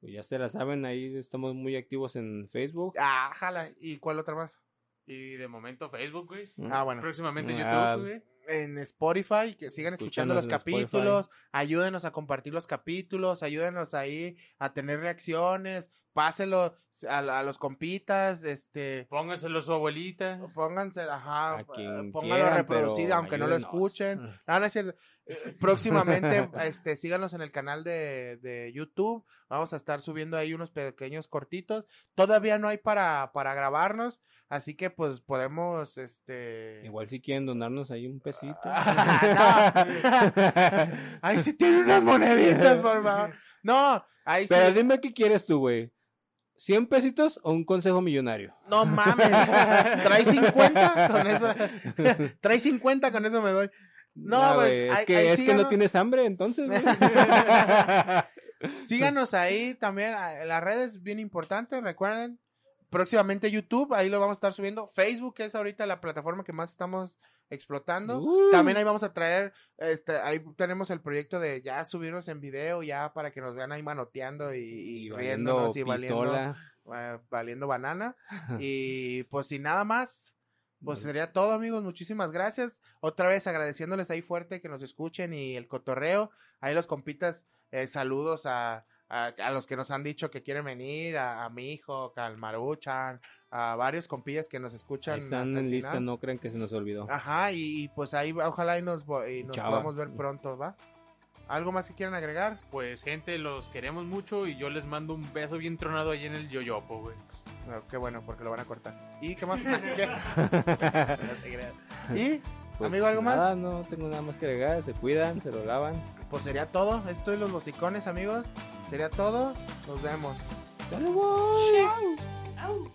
Pues ya se la saben, ahí estamos muy activos en Facebook. Ah, jala. ¿Y cuál otra más? Y de momento Facebook, güey. Ah, bueno. Próximamente Ah, YouTube, güey. en Spotify, que sigan escuchando los capítulos, ayúdenos a compartir los capítulos, ayúdenos ahí a tener reacciones, páselo a, a los compitas, este, Pónganselo a su abuelita. pónganse, ajá, A quien pónganlo a reproducir, aunque no lo escuchen. No, no es cierto. Eh, Próximamente, este, síganos en el canal de, de YouTube. Vamos a estar subiendo ahí unos pequeños cortitos. Todavía no hay para, para grabarnos, así que pues podemos, este... Igual si quieren donarnos ahí un pesito. Ahí sí tiene unas moneditas, por favor. No, ahí sí. Pero dime qué quieres tú, güey. ¿100 pesitos o un consejo millonario? No mames. Trae 50 con eso. Trae 50 con eso me doy. No, pues. es que, es que no tienes hambre, entonces. Síganos ahí también. Las redes bien importantes, recuerden. Próximamente YouTube, ahí lo vamos a estar subiendo. Facebook es ahorita la plataforma que más estamos explotando. Uh. También ahí vamos a traer, este, ahí tenemos el proyecto de ya subirnos en video, ya para que nos vean ahí manoteando y, y Y riéndonos y valiendo, pistola. eh, valiendo banana. y pues sin nada más, pues sería todo amigos, muchísimas gracias. Otra vez agradeciéndoles ahí fuerte que nos escuchen y el cotorreo. Ahí los compitas, eh, saludos a, a, a los que nos han dicho que quieren venir, a, a mi hijo, al Maruchan, a varios compillas que nos escuchan. Ahí están hasta en lista, final. no creen que se nos olvidó. Ajá, y, y, pues ahí ojalá y nos, y podamos ver pronto, ¿va? ¿Algo más que quieran agregar? Pues, gente, los queremos mucho y yo les mando un beso bien tronado ahí en el yoyopo, güey. No, qué bueno, porque lo van a cortar. ¿Y qué más? ¿Qué? No se crean. ¿Y? Pues Amigo, ¿algo más? nada, no tengo nada más que agregar. Se cuidan, se lo lavan. Pues sería todo. Esto es los bocicones, amigos. Sería todo. Nos vemos. ¡Saludos! Au.